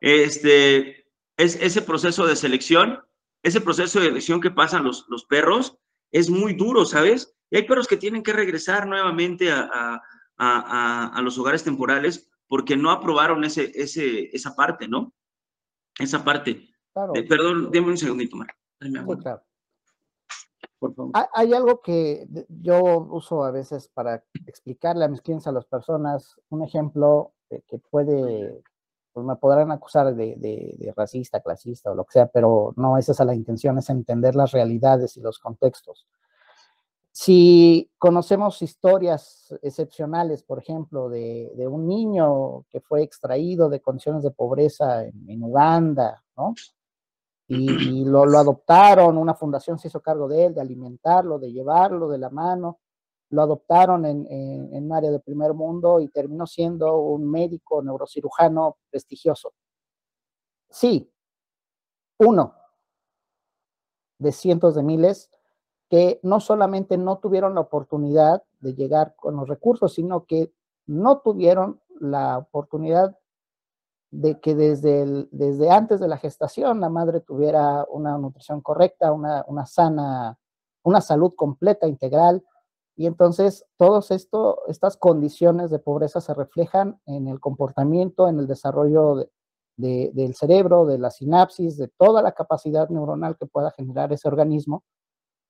Speaker 3: Este, es, ese proceso de selección, ese proceso de selección que pasan los, los perros es muy duro, ¿sabes? Y hay perros que tienen que regresar nuevamente a, a, a, los hogares temporales porque no aprobaron ese, ese, esa parte, ¿no? Esa parte. Eh, perdón, déme un segundito, Mar.
Speaker 2: por favor. Hay algo que yo uso a veces para explicarle a mis clientes, a las personas, un ejemplo que puede, pues me podrán acusar de, de, racista, clasista o lo que sea, pero no, esa es la intención, es entender las realidades y los contextos. Si conocemos historias excepcionales, por ejemplo, de, un niño que fue extraído de condiciones de pobreza en, en Uganda, ¿no? y, lo, adoptaron, una fundación se hizo cargo de él, de alimentarlo, de llevarlo de la mano, lo adoptaron en, en, un área de primer mundo y terminó siendo un médico neurocirujano prestigioso. Sí, uno de cientos de miles que no solamente no tuvieron la oportunidad de llegar con los recursos, sino que no tuvieron la oportunidad de que desde, desde antes de la gestación la madre tuviera una nutrición correcta, una, sana, una salud completa, integral. Y entonces todas estas condiciones de pobreza se reflejan en el comportamiento, en el desarrollo del cerebro, de la sinapsis, de toda la capacidad neuronal que pueda generar ese organismo.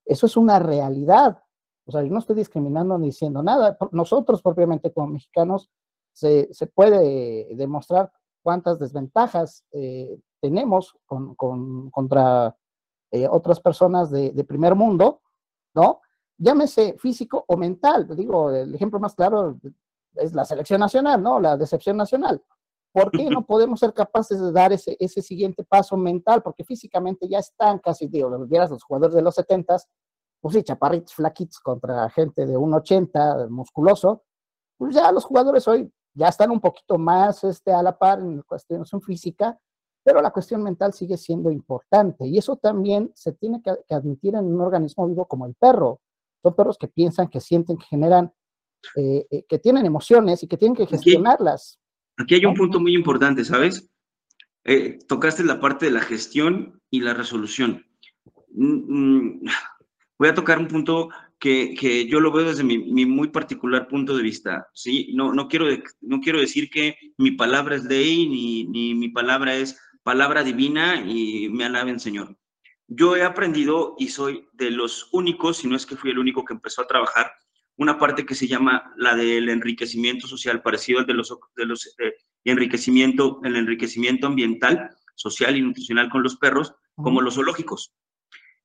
Speaker 2: Eso es una realidad. O sea, yo no estoy discriminando ni diciendo nada. Nosotros propiamente como mexicanos se, se puede demostrar cuántas desventajas eh, tenemos contra eh, otras personas de, primer mundo, ¿no? Llámese físico o mental. Digo, el ejemplo más claro es la selección nacional, ¿no? La decepción nacional. ¿Por qué no podemos ser capaces de dar ese, ese siguiente paso mental? Porque físicamente ya están casi, digo, vieras los jugadores de los 70 pues sí, chaparritos, flaquitos contra gente de 1,80, musculoso, pues ya los jugadores hoy ya están un poquito más este, a la par en la cuestión física, pero la cuestión mental sigue siendo importante y eso también se tiene que, admitir en un organismo vivo como el perro. Son perros que piensan, que sienten, que generan, eh, eh, que tienen emociones y que tienen que gestionarlas.
Speaker 3: Aquí, hay un punto muy importante, ¿sabes? Eh, tocaste la parte de la gestión y la resolución. Mm, mm, voy a tocar un punto que, yo lo veo desde mi, muy particular punto de vista, ¿sí? No, no, quiero, no quiero decir que mi palabra es ley, ni, ni mi palabra es palabra divina y me alaben, Señor. Yo he aprendido y soy de los únicos, si no es que fui el único que empezó a trabajar, una parte que se llama la del enriquecimiento social, parecido al de los, de los eh, enriquecimiento, el enriquecimiento ambiental, social y nutricional con los perros, como los zoológicos.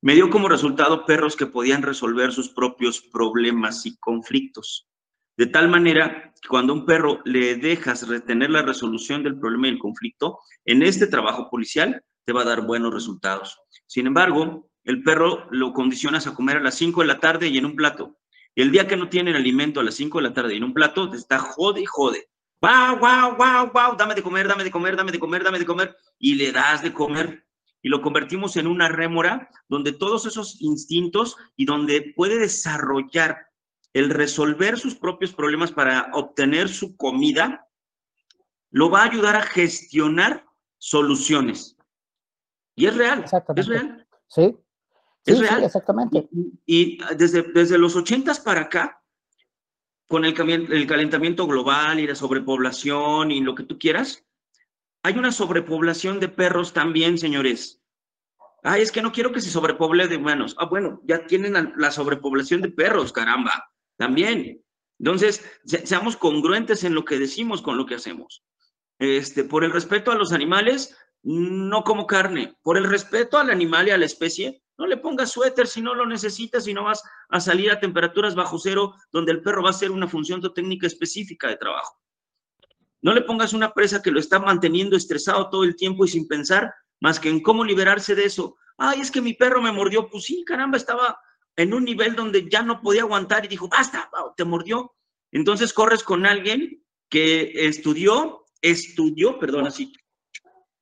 Speaker 3: Me dio como resultado perros que podían resolver sus propios problemas y conflictos. De tal manera que cuando a un perro le dejas retener la resolución del problema y el conflicto, en este trabajo policial te va a dar buenos resultados. Sin embargo, el perro lo condicionas a comer a las 5 de la tarde y en un plato. Y el día que no tiene el alimento a las 5 de la tarde en un plato, te está jode y jode. ¡Wow, wow, wow, wow! Dame de comer, dame de comer, dame de comer, dame de comer. Y le das de comer y lo convertimos en una rémora donde todos esos instintos y donde puede desarrollar el resolver sus propios problemas para obtener su comida, lo va a ayudar a gestionar soluciones. Y es real. Es real.
Speaker 2: Sí. Es real. exactamente.
Speaker 3: Y, desde, desde los ochentas para acá, con el, el calentamiento global y la sobrepoblación y lo que tú quieras, hay una sobrepoblación de perros también, señores. Ay, es que no quiero que se sobrepoble de humanos. Ah, bueno, ya tienen la sobrepoblación de perros, caramba, también. Entonces, seamos congruentes en lo que decimos con lo que hacemos. Este, por el respeto a los animales, no como carne. Por el respeto al animal y a la especie, no le pongas suéter si no lo necesitas y no vas a salir a temperaturas bajo cero donde el perro va a hacer una función técnica específica de trabajo. No le pongas una presa que lo está manteniendo estresado todo el tiempo y sin pensar más que en cómo liberarse de eso. Ay, es que mi perro me mordió. Pues sí, caramba, estaba en un nivel donde ya no podía aguantar y dijo, basta, te mordió. Entonces corres con alguien que estudió, estudió, perdón, así,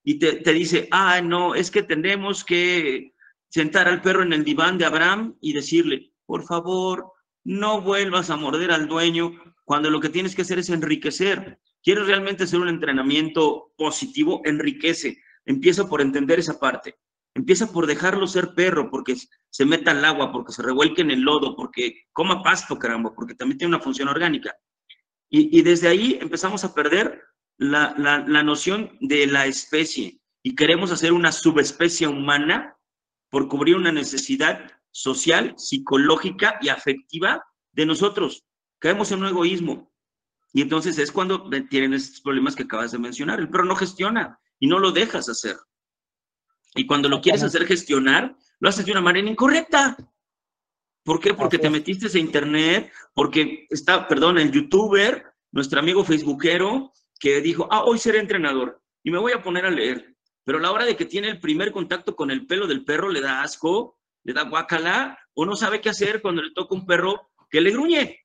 Speaker 3: y te, te dice, ah, no, es que tenemos que sentar al perro en el diván de Abraham y decirle, por favor, no vuelvas a morder al dueño cuando lo que tienes que hacer es enriquecer. ¿Quieres realmente hacer un entrenamiento positivo? Enriquece. Empieza por entender esa parte. Empieza por dejarlo ser perro, porque se meta al agua, porque se revuelque en el lodo, porque coma pasto, caramba, porque también tiene una función orgánica. Y, desde ahí empezamos a perder la, la noción de la especie y queremos hacer una subespecie humana por cubrir una necesidad social, psicológica y afectiva de nosotros. Caemos en un egoísmo. Y entonces es cuando tienen estos problemas que acabas de mencionar. El perro no gestiona y no lo dejas hacer. Y cuando lo quieres hacer gestionar, lo haces de una manera incorrecta. ¿Por qué? Porque te metiste a internet, porque está, perdón, el youtuber, nuestro amigo facebookero, que dijo, ah, hoy seré entrenador y me voy a poner a leer. Pero a la hora de que tiene el primer contacto con el pelo del perro, le da asco, le da guacala, o no sabe qué hacer cuando le toca un perro que le gruñe.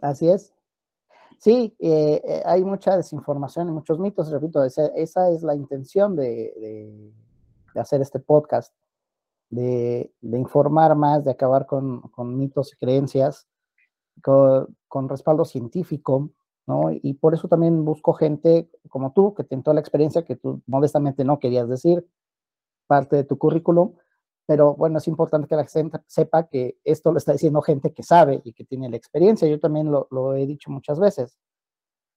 Speaker 2: Así es. Sí, eh, eh, hay mucha desinformación y muchos mitos, repito, esa, es la intención de, hacer este podcast, de, informar más, de acabar con, mitos y creencias, con, respaldo científico, ¿no? Y por eso también busco gente como tú, que tiene toda la experiencia que tú modestamente no querías decir, parte de tu currículum, pero bueno, es importante que la gente sepa que esto lo está diciendo gente que sabe y que tiene la experiencia. Yo también lo, he dicho muchas veces.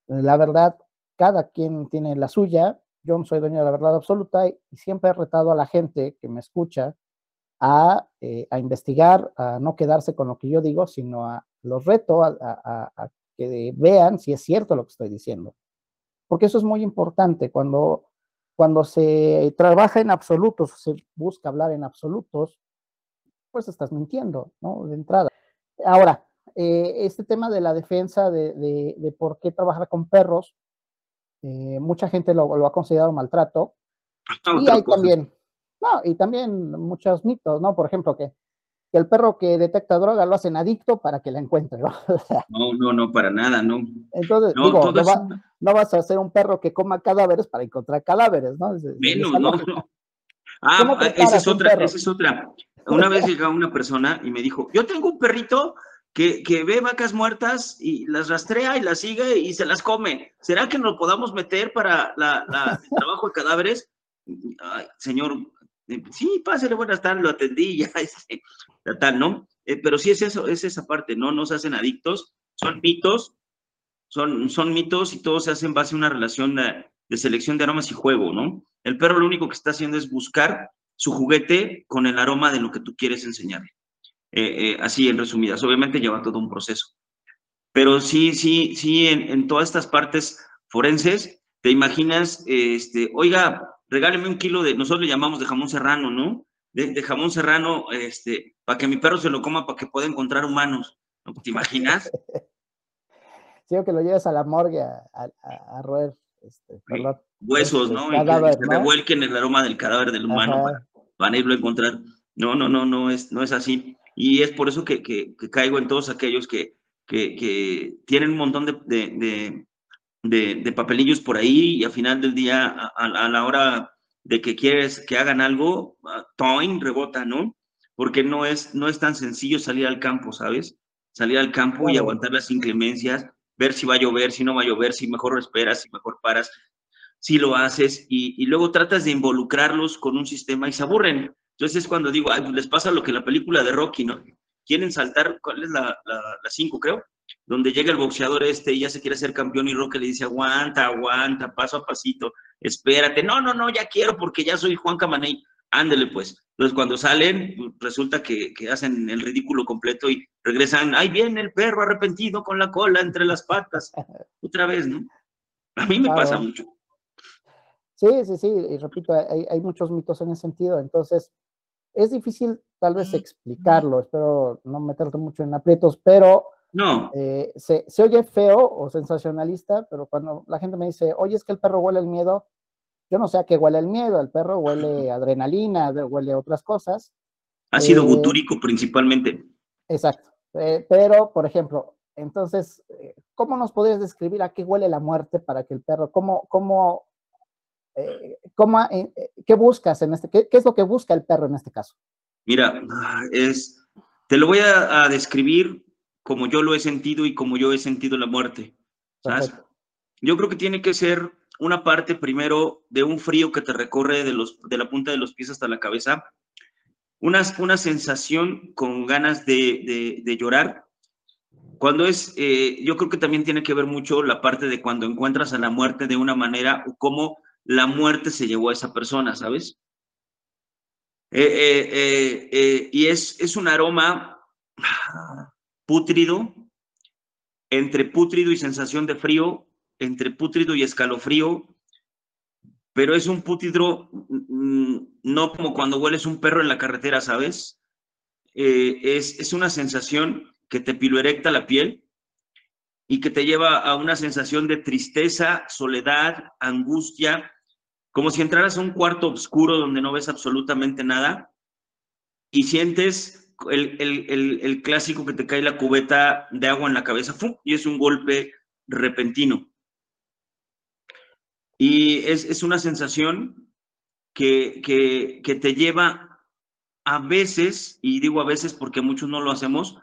Speaker 2: La verdad, cada quien tiene la suya. Yo no soy dueño de la verdad absoluta y, siempre he retado a la gente que me escucha a, eh, a, investigar, a no quedarse con lo que yo digo, sino a los reto a, a que vean si es cierto lo que estoy diciendo. Porque eso es muy importante cuando cuando se trabaja en absolutos, se busca hablar en absolutos, pues estás mintiendo, ¿no? De entrada. Ahora, eh, este tema de la defensa de, por qué trabajar con perros, eh, mucha gente lo, ha considerado maltrato. y hay también, no, y también muchos mitos, ¿no? Por ejemplo, que que el perro que detecta droga lo hacen adicto para que la encuentre, ¿no?
Speaker 3: no, no, no, para nada, no.
Speaker 2: Entonces, digo, no, vas a hacer un perro que coma cadáveres para encontrar cadáveres, ¿no?
Speaker 3: Menos, no, no. Ah, esa es otra, esa es otra. Una vez llegó una persona y me dijo, yo tengo un perrito que, que, ve vacas muertas y las rastrea y las sigue y se las come. ¿Será que nos podamos meter para la, la el trabajo de cadáveres? Ay, señor, sí, pásale, buenas tardes, lo atendí, ya, este, tal, ¿no? Eh, pero sí es eso, es esa parte, ¿no? Nos hacen adictos, son mitos, son, son mitos y todo se hace en base a una relación de, selección de aromas y juego, ¿no? El perro lo único que está haciendo es buscar su juguete con el aroma de lo que tú quieres enseñarle. Eh, eh, así en resumidas, obviamente lleva todo un proceso. Pero sí, sí, sí, en, en todas estas partes forenses, te imaginas, este, oiga, regáleme un kilo de, nosotros le llamamos de jamón serrano, ¿no? De, jamón serrano, este, para que mi perro se lo coma, para que pueda encontrar humanos. ¿Te imaginas?
Speaker 2: sí, que lo lleves a la morgue a, roer. Este,
Speaker 3: Huesos, ¿no? y que, se revuelquen el aroma del cadáver del humano para, irlo a encontrar. No, no, no, no es, no es así. Y es por eso que, que, caigo en todos aquellos que, que, tienen un montón de, de, papelillos por ahí y al final del día, a, la hora de que quieres que hagan algo, ah, toin, rebota, ¿no? Porque no es, no es tan sencillo salir al campo, ¿sabes? Salir al campo y aguantar las inclemencias, ver si va a llover, si no va a llover, si mejor esperas, si mejor paras, si lo haces y, luego tratas de involucrarlos con un sistema y se aburren. Entonces es cuando digo, pues les pasa lo que la película de Rocky, ¿no? Quieren saltar, ¿cuál es la 5, creo? Donde llega el boxeador este y ya se quiere hacer campeón y Roque le dice, aguanta, aguanta, paso a pasito, espérate, no, no, no, ya quiero porque ya soy Juan Camaney, ándele pues. Entonces cuando salen, resulta que, hacen el ridículo completo y regresan, ahí viene el perro arrepentido con la cola entre las patas, otra vez, ¿no? A mí me pasa mucho.
Speaker 2: Sí, sí, sí, y repito, hay, hay muchos mitos en ese sentido, entonces es difícil tal vez explicarlo, espero no meterte mucho en aprietos, pero
Speaker 3: no.
Speaker 2: Eh, se, oye feo o sensacionalista, pero cuando la gente me dice, oye, es que el perro huele el miedo, yo no sé a qué huele el miedo, el perro huele adrenalina, huele otras cosas.
Speaker 3: Ha sido butúrico eh, principalmente.
Speaker 2: Exacto. Eh, pero, por ejemplo, entonces, ¿cómo nos podrías describir a qué huele la muerte para que el perro, cómo, cómo, cómo qué buscas en este, qué, es lo que busca el perro en este caso?
Speaker 3: Mira, es, te lo voy a describir como yo lo he sentido y como yo he sentido la muerte. ¿sabes? Yo creo que tiene que ser una parte primero de un frío que te recorre de, los, de la punta de los pies hasta la cabeza, una, una sensación con ganas de, de, llorar. Cuando es, eh, yo creo que también tiene que ver mucho la parte de cuando encuentras a la muerte de una manera o cómo la muerte se llevó a esa persona, ¿sabes? y es, es un aroma pútrido, entre pútrido y sensación de frío, entre pútrido y escalofrío, pero es un pútrido mm, no como cuando hueles un perro en la carretera, ¿sabes? es, es una sensación que te piloerecta la piel y que te lleva a una sensación de tristeza, soledad, angustia, como si entraras a un cuarto oscuro donde no ves absolutamente nada y sientes el, clásico que te cae la cubeta de agua en la cabeza y es un golpe repentino. Y es, una sensación que, que te lleva a veces, y digo a veces porque muchos no lo hacemos,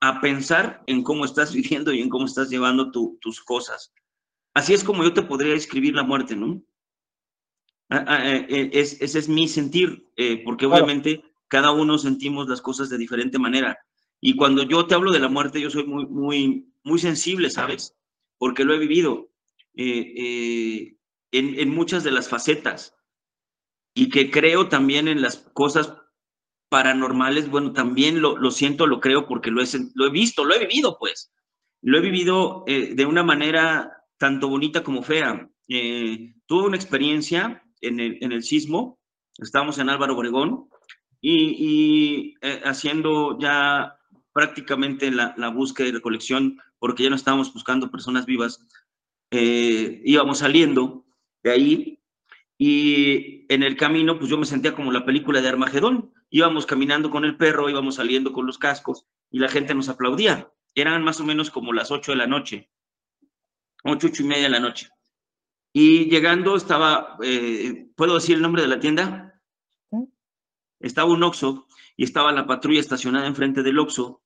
Speaker 3: a pensar en cómo estás viviendo y en cómo estás llevando tus cosas. Así es como yo te podría describir la muerte, ¿no? Ah, ah, eh, eh, ese es mi sentir, eh, porque obviamente cada uno sentimos las cosas de diferente manera. Y cuando yo te hablo de la muerte, yo soy muy, muy, muy sensible, ¿sabes? Porque lo he vivido en, en muchas de las facetas y que creo también en las cosas paranormales, bueno, también lo, lo siento, lo creo porque lo he, lo he visto, lo he vivido, pues. Lo he vivido eh, de una manera tanto bonita como fea. Eh, tuve una experiencia en el, en el sismo, estábamos en Álvaro Obregón y, eh, haciendo ya prácticamente la, búsqueda y recolección, porque ya no estábamos buscando personas vivas, íbamos saliendo de ahí y en el camino, pues yo me sentía como la película de Armagedón, íbamos caminando con el perro, íbamos saliendo con los cascos y la gente nos aplaudía. Eran más o menos como las 8 de la noche, 8, 8 y media de la noche. Y llegando estaba, eh, ¿puedo decir el nombre de la tienda? Estaba un Oxxo y estaba la patrulla estacionada enfrente del Oxxo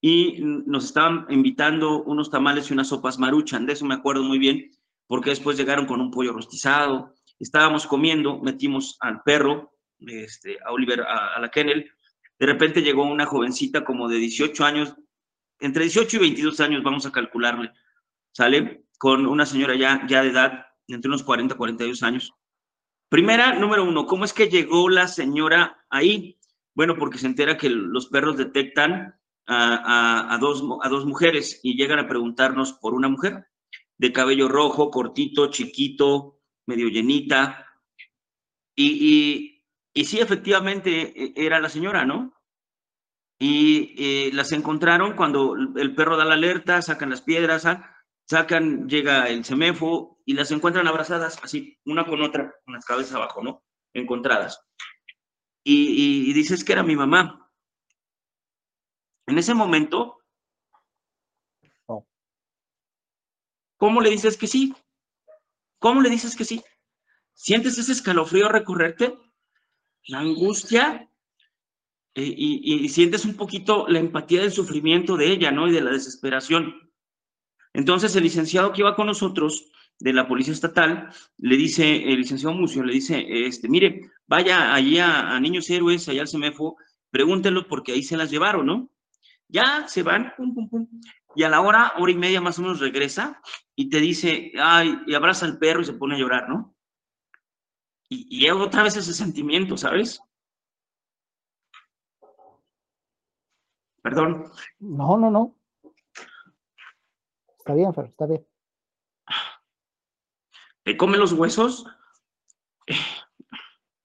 Speaker 3: y nos estaban invitando unos tamales y unas sopas maruchan, de eso me acuerdo muy bien, porque después llegaron con un pollo rostizado, estábamos comiendo, metimos al perro, este, a Oliver, a, la Kennel, de repente llegó una jovencita como de 18 años, entre 18 y 22 años vamos a calcularle, ¿sale? Con una señora ya, ya de edad, entre unos 40 42 años. Primera, número uno, ¿cómo es que llegó la señora ahí? Bueno, porque se entera que los perros detectan a, a, dos, a dos mujeres y llegan a preguntarnos por una mujer de cabello rojo, cortito, chiquito, medio llenita. y, y sí, efectivamente e, era la señora, ¿no? Y eh, las encontraron cuando el perro da la alerta, sacan las piedras, sacan, llega el semefo y las encuentran abrazadas, así, una con otra, con las cabezas abajo, ¿no? Encontradas. Y, dices que era mi mamá. En ese momento. ¿cómo le dices que sí? ¿Cómo le dices que sí? ¿Sientes ese escalofrío recorrerte? la angustia eh, y, sientes un poquito la empatía del sufrimiento de ella, ¿no? Y de la desesperación. Entonces el licenciado que iba con nosotros de la Policía Estatal le dice, el licenciado Mucio le dice, este, mire, vaya allí a, Niños Héroes, allá al CEMEFO, pregúntenlo porque ahí se las llevaron, ¿no? Ya se van, pum, pum, pum, y a la hora, hora y media más o menos regresa y te dice, ay, y abraza al perro y se pone a llorar, ¿no? y, otra vez ese sentimiento, ¿sabes? Perdón.
Speaker 2: No, no, no. Está bien, Fer, está bien.
Speaker 3: Te come los huesos.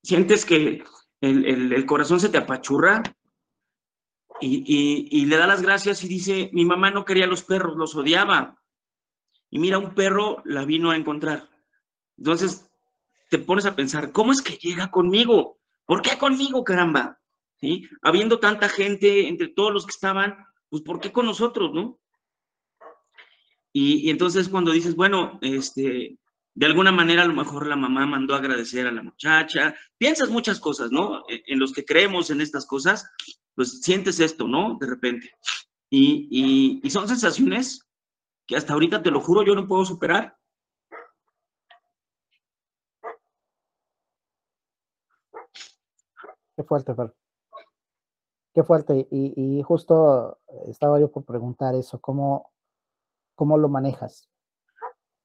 Speaker 3: Sientes que el, corazón se te apachurra y, y, le da las gracias y dice, mi mamá no quería los perros, los odiaba. Y mira, un perro la vino a encontrar. Entonces, te pones a pensar, ¿cómo es que llega conmigo? ¿Por qué conmigo, caramba? ¿Sí? Habiendo tanta gente entre todos los que estaban, pues ¿por qué con nosotros, no? Y, entonces cuando dices, bueno, este, de alguna manera a lo mejor la mamá mandó a agradecer a la muchacha, piensas muchas cosas, ¿no? E, en, los que creemos en estas cosas, pues sientes esto, ¿no? De repente. Y, y son sensaciones que hasta ahorita, te lo juro, yo no puedo superar.
Speaker 2: Qué fuerte, Fer. Qué fuerte. Y, justo estaba yo por preguntar eso, ¿cómo, cómo lo manejas?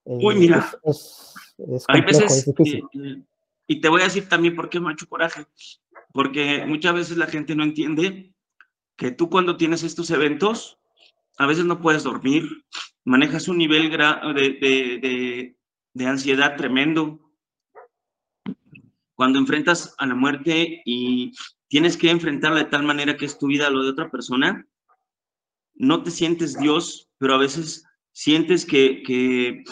Speaker 3: Uy, mira. Es, Hay veces, difícil. Y, te voy a decir también por qué me ha hecho coraje. porque muchas veces la gente no entiende que tú cuando tienes estos eventos, a veces no puedes dormir, manejas un nivel de, de ansiedad tremendo. Cuando enfrentas a la muerte y tienes que enfrentarla de tal manera que es tu vida lo de otra persona, no te sientes Dios, pero a veces sientes que, que,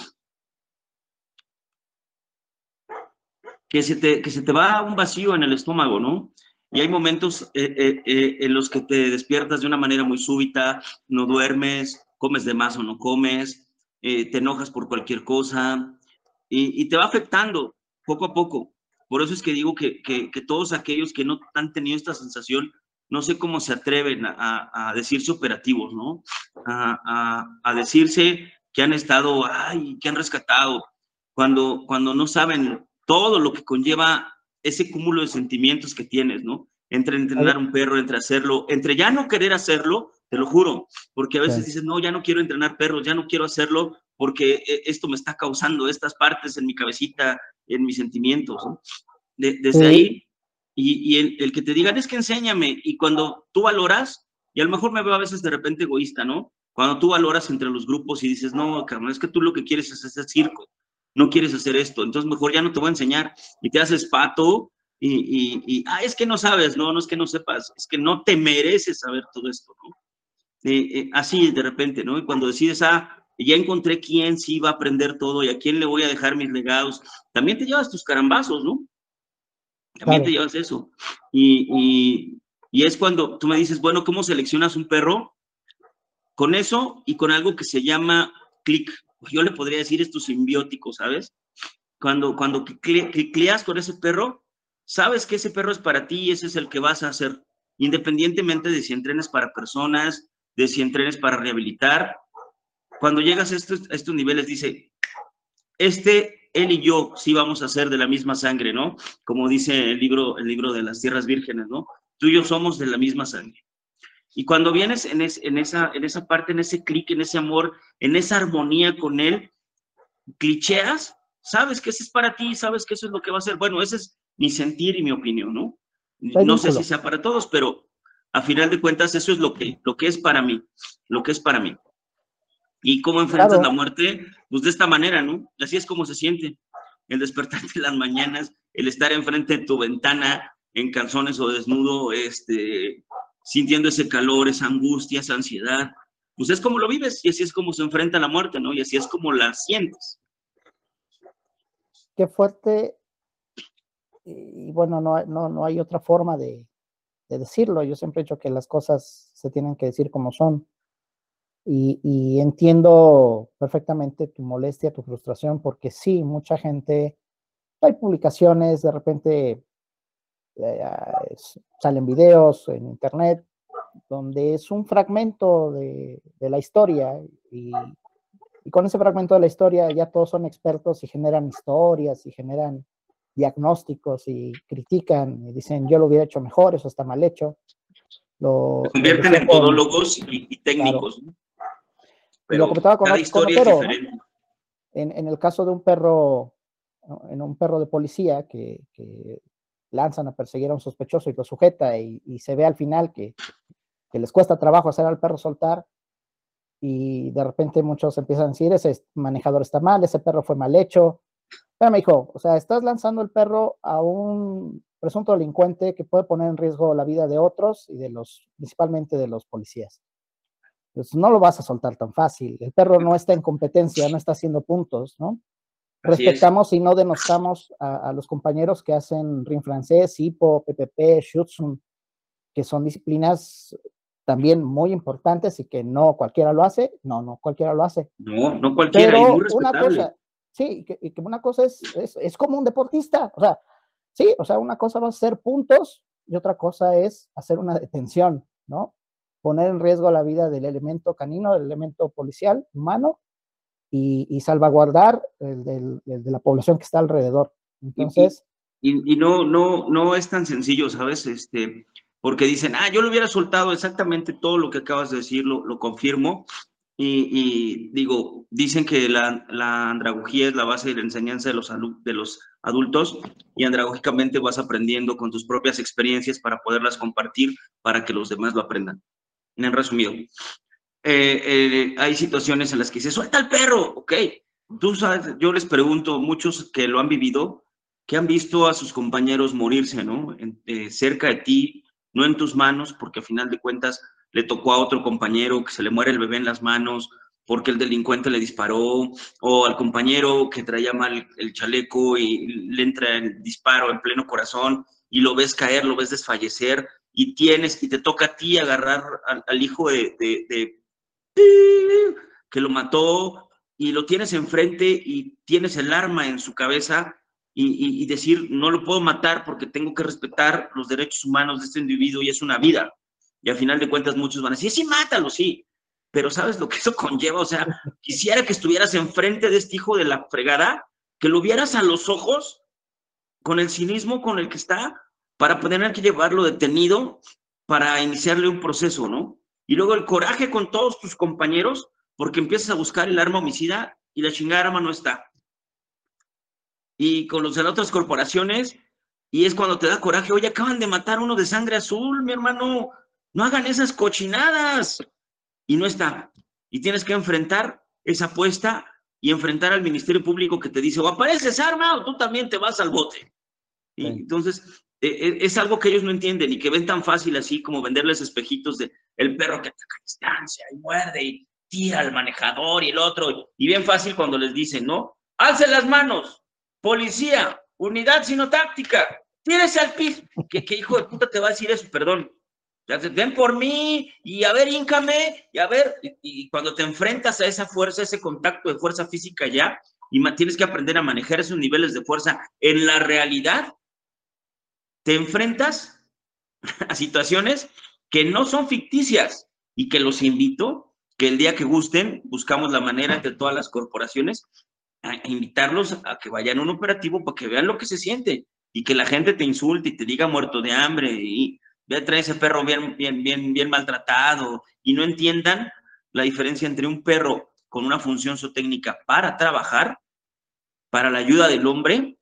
Speaker 3: que, se te, que se te va un vacío en el estómago, ¿no? Y hay momentos eh, eh, eh, en los que te despiertas de una manera muy súbita, no duermes, comes de más o no comes, te enojas por cualquier cosa y, te va afectando poco a poco. Por eso es que digo que, que, que todos aquellos que no han tenido esta sensación no sé cómo se atreven a, decirse operativos, ¿no? A, decirse que han estado, ay, que han rescatado, cuando, cuando no saben todo lo que conlleva ese cúmulo de sentimientos que tienes, ¿no? Entre entrenar un perro, entre hacerlo, entre ya no querer hacerlo, te lo juro, porque a veces dices, no, ya no quiero entrenar perros, ya no quiero hacerlo porque eh, esto me está causando estas partes en mi cabecita, en mis sentimientos. ¿no? desde ahí y, el, que te digan es que enséñame, y cuando tú valoras, y a lo mejor me veo a veces de repente egoísta, ¿no? Cuando tú valoras entre los grupos y dices, no, cabrón, es que tú lo que quieres es hacer circo, no quieres hacer esto, entonces mejor ya no te voy a enseñar, y te haces pato, y, y, ah, es que no sabes, no, no es que no sepas, es que no te mereces saber todo esto, ¿no? Eh, eh, así de repente, ¿no? Y cuando decides, ah, ya encontré quién sí va a aprender todo y a quién le voy a dejar mis legados, también te llevas tus carambazos, ¿no? También te llevas eso. Y, es cuando tú me dices, bueno, ¿cómo seleccionas un perro? Con eso y con algo que se llama clic. Yo le podría decir esto simbiótico, ¿sabes? Cuando, cuando clicleas con ese perro, sabes que ese perro es para ti y ese es el que vas a hacer, independientemente de si entrenes para personas, de si entrenes para rehabilitar. Cuando llegas a estos, a estos niveles, dice, este él y yo sí vamos a ser de la misma sangre, ¿no? Como dice el libro, el libro de las tierras vírgenes, ¿no? Tú y yo somos de la misma sangre. Y cuando vienes en, en, esa, en esa parte, en ese clic, en ese amor, en esa armonía con él, clicheas, sabes que ese es para ti, sabes que eso es lo que va a ser. Bueno, ese es mi sentir y mi opinión, ¿no? No sé si sea para todos, pero a final de cuentas eso es lo que, lo que es para mí, lo que es para mí. ¿Y cómo enfrentas la muerte? Pues de esta manera, ¿no? Así es como se siente. El despertarte en las mañanas, el estar enfrente de tu ventana en calzones o desnudo, este, sintiendo ese calor, esa angustia, esa ansiedad. Pues es como lo vives y así es como se enfrenta la muerte, ¿no? Y así es como la sientes.
Speaker 2: Qué fuerte. Y bueno, no, no, no hay otra forma de, de decirlo. Yo siempre he dicho que las cosas se tienen que decir como son. Y, entiendo perfectamente tu molestia, tu frustración, porque sí, mucha gente, hay publicaciones, de repente eh, ah, salen videos en internet donde es un fragmento de, la historia y, y, con ese fragmento de la historia ya todos son expertos y generan historias y generan diagnósticos y critican y dicen yo lo hubiera hecho mejor, eso está mal hecho.
Speaker 3: Lo, Se convierten en podólogos y, técnicos. ¿no?
Speaker 2: Lo comentaba con, otro, en, el caso de un perro, en un perro de policía que, lanzan a perseguir a un sospechoso y lo sujeta y, se ve al final que, les cuesta trabajo hacer al perro soltar y de repente muchos empiezan a decir, ese manejador está mal, ese perro fue mal hecho. Pero me dijo, o sea, estás lanzando el perro a un presunto delincuente que puede poner en riesgo la vida de otros y de los, principalmente de los policías pues no lo vas a soltar tan fácil. El perro no está en competencia, no está haciendo puntos, ¿no? Respetamos y no denostamos a, los compañeros que hacen ring francés, hipo, PPP, Schutzum, que son disciplinas también muy importantes y que no cualquiera lo hace. No, no cualquiera lo hace.
Speaker 3: No, no cualquiera.
Speaker 2: Pero una cosa, sí, que, que una cosa es, es, es, como un deportista. O sea, sí, o sea, una cosa va a ser puntos y otra cosa es hacer una detención, ¿no? Poner en riesgo la vida del elemento canino, del elemento policial humano y, salvaguardar el, de la población que está alrededor. Entonces...
Speaker 3: Y, no, no, no es tan sencillo, ¿sabes? Este, porque dicen, ah, yo lo hubiera soltado exactamente todo lo que acabas de decir, lo, confirmo, y, digo, dicen que la, la, andragogía es la base de la enseñanza de los, de los adultos y andragógicamente vas aprendiendo con tus propias experiencias para poderlas compartir para que los demás lo aprendan. En resumido, eh, eh, hay situaciones en las que se suelta el perro, ok. Tú sabes, yo les pregunto, muchos que lo han vivido, que han visto a sus compañeros morirse, ¿no? Eh, cerca de ti, no en tus manos, porque al final de cuentas le tocó a otro compañero que se le muere el bebé en las manos porque el delincuente le disparó, o al compañero que traía mal el chaleco y le entra el disparo en pleno corazón y lo ves caer, lo ves desfallecer y tienes y te toca a ti agarrar al, hijo de, que lo mató y lo tienes enfrente y tienes el arma en su cabeza y, y, decir no lo puedo matar porque tengo que respetar los derechos humanos de este individuo y es una vida. Y al final de cuentas muchos van a decir, sí, mátalo, sí. Pero ¿sabes lo que eso conlleva? O sea, quisiera que estuvieras enfrente de este hijo de la fregada, que lo vieras a los ojos con el cinismo con el que está, para tener que llevarlo detenido para iniciarle un proceso, ¿no? Y luego el coraje con todos tus compañeros, porque empiezas a buscar el arma homicida y la chingada arma no está. Y con los de las otras corporaciones, y es cuando te da coraje, oye, acaban de matar uno de sangre azul, mi hermano, no hagan esas cochinadas. Y no está. Y tienes que enfrentar esa apuesta y enfrentar al Ministerio Público que te dice, o apareces arma o tú también te vas al bote. Y entonces, es algo que ellos no entienden y que ven tan fácil así como venderles espejitos de el perro que ataca a distancia y muerde y tira al manejador y el otro. Y bien fácil cuando les dicen, ¿no? Alce las manos, policía, unidad sinotáctica, tírese al piso. ¿Qué, ¿Qué hijo de puta te va a decir eso? Perdón ven por mí y a ver, íncame y a ver, y, cuando te enfrentas a esa fuerza, ese contacto de fuerza física ya, y tienes que aprender a manejar esos niveles de fuerza en la realidad, te enfrentas a situaciones que no son ficticias y que los invito que el día que gusten buscamos la manera entre todas las corporaciones a invitarlos a que vayan a un operativo para que vean lo que se siente y que la gente te insulte y te diga muerto de hambre y ya trae ese perro bien, bien, bien, bien maltratado y no entiendan la diferencia entre un perro con una función zootécnica para trabajar, para la ayuda del hombre,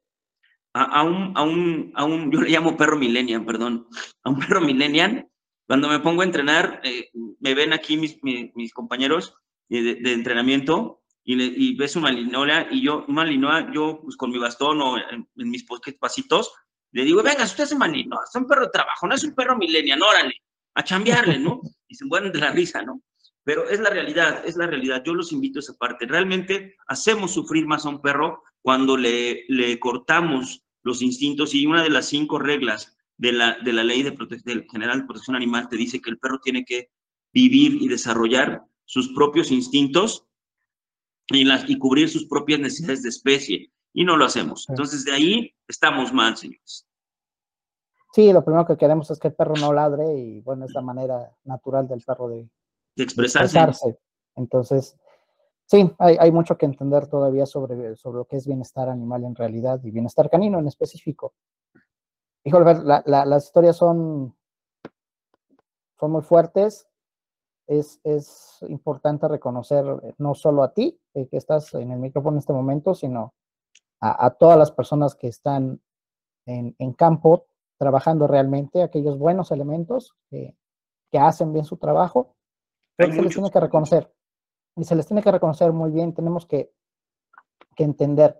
Speaker 3: a, un, a, un, a un, yo le llamo perro millennial, perdón, a un perro millennial, cuando me pongo a entrenar, eh, me ven aquí mis, mis, compañeros de, entrenamiento y, le, y, ves una malinola y yo, una malinola, yo pues con mi bastón o en, en mis pasitos, le digo, venga, usted es manino, es un perro de trabajo, no es un perro millennial, órale, a chambearle, ¿no? Y se mueren de la risa, ¿no? Pero es la realidad, es la realidad. Yo los invito a esa parte. Realmente hacemos sufrir más a un perro cuando le, le cortamos los instintos y una de las cinco reglas de la, de la ley de del general de protección animal te dice que el perro tiene que vivir y desarrollar sus propios instintos y, las, y cubrir sus propias necesidades de especie y no lo hacemos. Entonces, de ahí estamos mal, señores.
Speaker 2: Sí, lo primero que queremos es que el perro no ladre y bueno, es la manera natural del perro de,
Speaker 3: expresarse.
Speaker 2: Entonces, sí, hay, hay, mucho que entender todavía sobre, sobre lo que es bienestar animal en realidad y bienestar canino en específico. Híjole, la, las historias son, son muy fuertes. Es, es importante reconocer no solo a ti, eh, que estás en el micrófono en este momento, sino a, todas las personas que están en, campo trabajando realmente, aquellos buenos elementos que, hacen bien su trabajo, se les tiene que reconocer. Y se les tiene que reconocer muy bien. Tenemos que, entender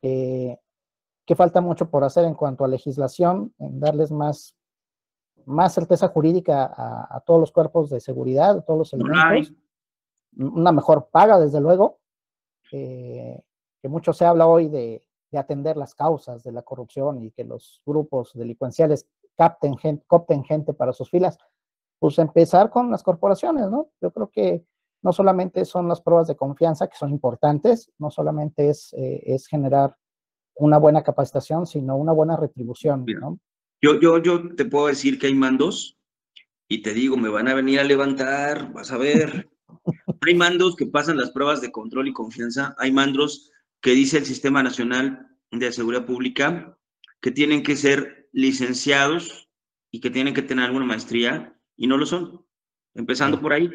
Speaker 2: que falta mucho por hacer en cuanto a legislación, en darles más, más certeza jurídica a, todos los cuerpos de seguridad, a todos los elementos, una mejor paga, desde luego, eh, que mucho se habla hoy de, atender las causas de la corrupción y que los grupos delincuenciales capten gente, copten gente para sus filas, pues empezar con las corporaciones, ¿no? Yo creo que no solamente son las pruebas de confianza, que son importantes, no solamente es, eh, es generar una buena capacitación, sino una buena retribución, ¿no?
Speaker 3: Yo, yo, yo te puedo decir que hay mandos y te digo, me van a venir a levantar, vas a ver. hay mandos que pasan las pruebas de control y confianza, hay mandos que dice el Sistema Nacional de Seguridad Pública que tienen que ser licenciados y que tienen que tener alguna maestría y no lo son, empezando por ahí.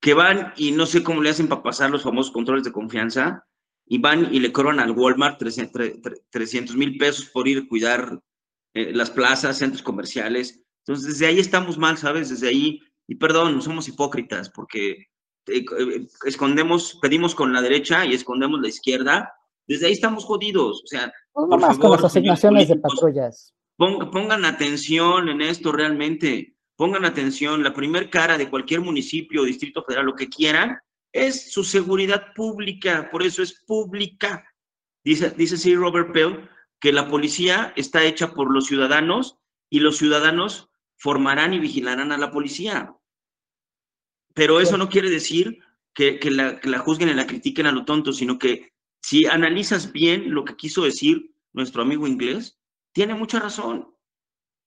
Speaker 3: que van y no sé cómo le hacen para pasar los famosos controles de confianza y van y le cobran al Walmart 300 mil pesos por ir a cuidar eh, las plazas, centros comerciales. Entonces, desde ahí estamos mal, ¿sabes? Desde ahí, y perdón, somos hipócritas porque eh, eh, escondemos, pedimos con la derecha y escondemos la izquierda. Desde ahí estamos jodidos. O sea,
Speaker 2: por favor, con las asignaciones de patrullas.
Speaker 3: pongan atención en esto realmente. Pongan atención. La primer cara de cualquier municipio, distrito federal, lo que quieran, es su seguridad pública, por eso es pública. Dice, dice sí Robert Pell que la policía está hecha por los ciudadanos y los ciudadanos formarán y vigilarán a la policía. Pero eso no quiere decir que la juzguen y la critiquen a lo tonto, sino que si analizas bien lo que quiso decir nuestro amigo inglés, tiene mucha razón.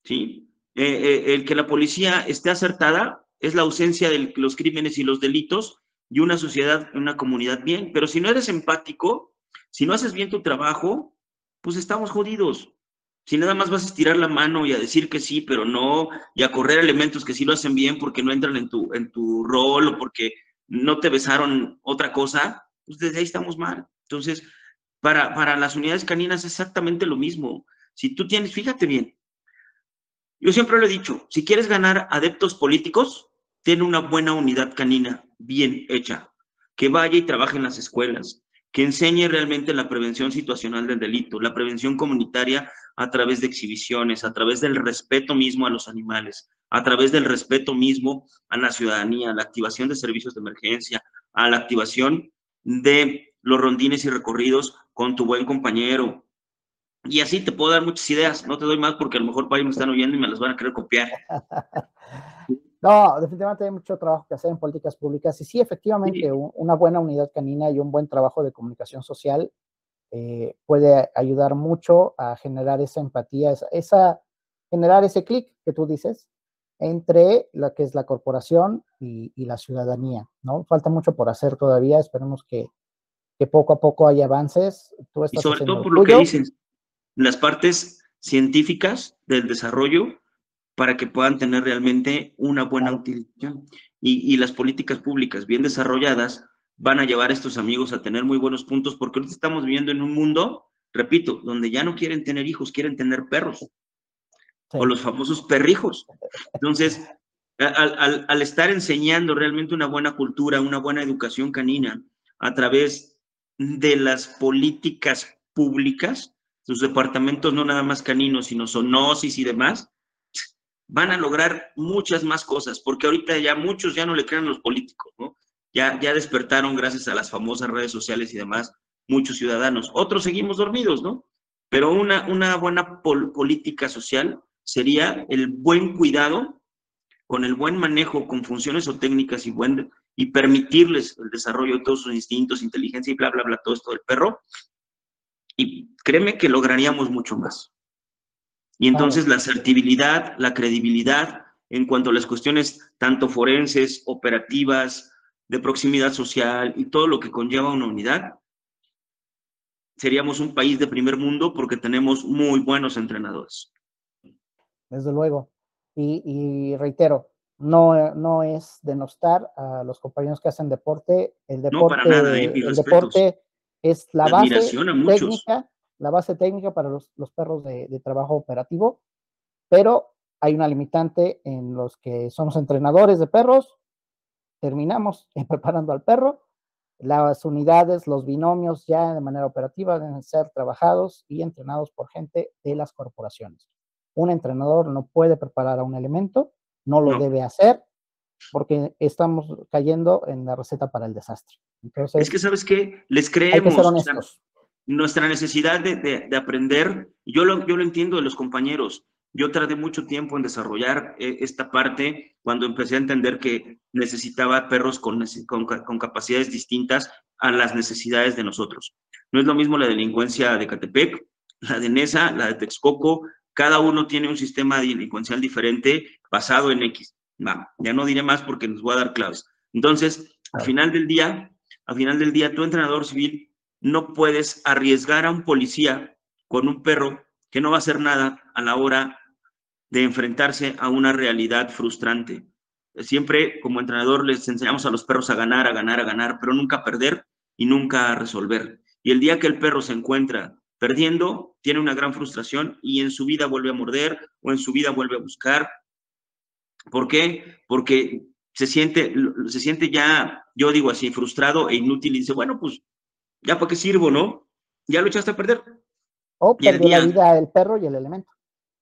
Speaker 3: ¿sí? Eh, eh, el que la policía esté acertada es la ausencia de los crímenes y los delitos y una sociedad, una comunidad bien. Pero si no eres empático, si no haces bien tu trabajo, pues estamos jodidos. Si nada más vas a estirar la mano y a decir que sí, pero no, y a correr elementos que sí lo hacen bien porque no entran en tu, en tu rol o porque no te besaron otra cosa, pues desde ahí estamos mal. Entonces, para, para las unidades caninas es exactamente lo mismo. Si tú tienes, fíjate bien, yo siempre lo he dicho, si quieres ganar adeptos políticos, tiene una buena unidad canina bien hecha, que vaya y trabaje en las escuelas, que enseñe realmente la prevención situacional del delito, la prevención comunitaria a través de exhibiciones, a través del respeto mismo a los animales, a través del respeto mismo a la ciudadanía, a la activación de servicios de emergencia, a la activación de los rondines y recorridos con tu buen compañero. Y así te puedo dar muchas ideas, no te doy más porque a lo mejor para me están oyendo y me las van a querer copiar.
Speaker 2: No, definitivamente hay mucho trabajo que hacer en políticas públicas y sí, efectivamente, una buena unidad canina y un buen trabajo de comunicación social eh, puede ayudar mucho a generar esa empatía, esa, generar ese clic que tú dices entre lo que es la corporación y, la ciudadanía, ¿no? Falta mucho por hacer todavía, esperemos que, que poco a poco haya avances.
Speaker 3: y sobre todo por lo que dices, las partes científicas del desarrollo para que puedan tener realmente una buena utilización. Y, las políticas públicas bien desarrolladas van a llevar a estos amigos a tener muy buenos puntos, porque ahorita estamos viviendo en un mundo, repito, donde ya no quieren tener hijos, quieren tener perros, o los famosos perrijos. Entonces, al, al, estar enseñando realmente una buena cultura, una buena educación canina a través de las políticas públicas, sus departamentos no nada más caninos, sino zoonosis y demás, van a lograr muchas más cosas, porque ahorita ya muchos ya no le creen a los políticos, ¿no? Ya, ya despertaron gracias a las famosas redes sociales y demás muchos ciudadanos. Otros seguimos dormidos, ¿no? Pero una, una buena política social sería el buen cuidado, con el buen manejo, con funciones o técnicas y, buen, y permitirles el desarrollo de todos sus instintos, inteligencia y bla, bla, bla, todo esto del perro. Y créeme que lograríamos mucho más. Y entonces la asertibilidad, la credibilidad en cuanto a las cuestiones tanto forenses, operativas, de proximidad social y todo lo que conlleva una unidad, seríamos un país de primer mundo porque tenemos muy buenos entrenadores.
Speaker 2: Desde luego. Y, reitero, no, no es denostar a los compañeros que hacen deporte. El deporte, ¿eh? el deporte es la, base técnica la base técnica para los, perros de, trabajo operativo, pero hay una limitante en los que somos entrenadores de perros, terminamos preparando al perro, las unidades, los binomios ya de manera operativa deben ser trabajados y entrenados por gente de las corporaciones. Un entrenador no puede preparar a un elemento, no lo debe hacer, porque estamos cayendo en la receta para el desastre.
Speaker 3: es que, ¿sabes qué? Les creemos nuestra necesidad de, aprender, yo lo, yo lo entiendo de los compañeros. Yo tardé mucho tiempo en desarrollar eh, esta parte cuando empecé a entender que necesitaba perros con, con, capacidades distintas a las necesidades de nosotros. No es lo mismo la delincuencia de Catepec, la de Nesa, la de Texcoco, cada uno tiene un sistema delincuencial diferente basado en X. ya no diré más porque nos voy a dar claves. Entonces, al final del día, al final del día, tu entrenador civil no puedes arriesgar a un policía con un perro que no va a hacer nada a la hora de enfrentarse a una realidad frustrante. siempre como entrenador les enseñamos a los perros a ganar, a ganar, a ganar, pero nunca a perder y nunca a resolver. Y el día que el perro se encuentra perdiendo, tiene una gran frustración y en su vida vuelve a morder o en su vida vuelve a buscar. ¿Por qué? Porque se siente, se siente ya, yo digo así, frustrado e inútil y dice, bueno, pues ya para qué sirvo, ¿no? Ya lo echaste a perder.
Speaker 2: O perdió la vida el perro y el elemento.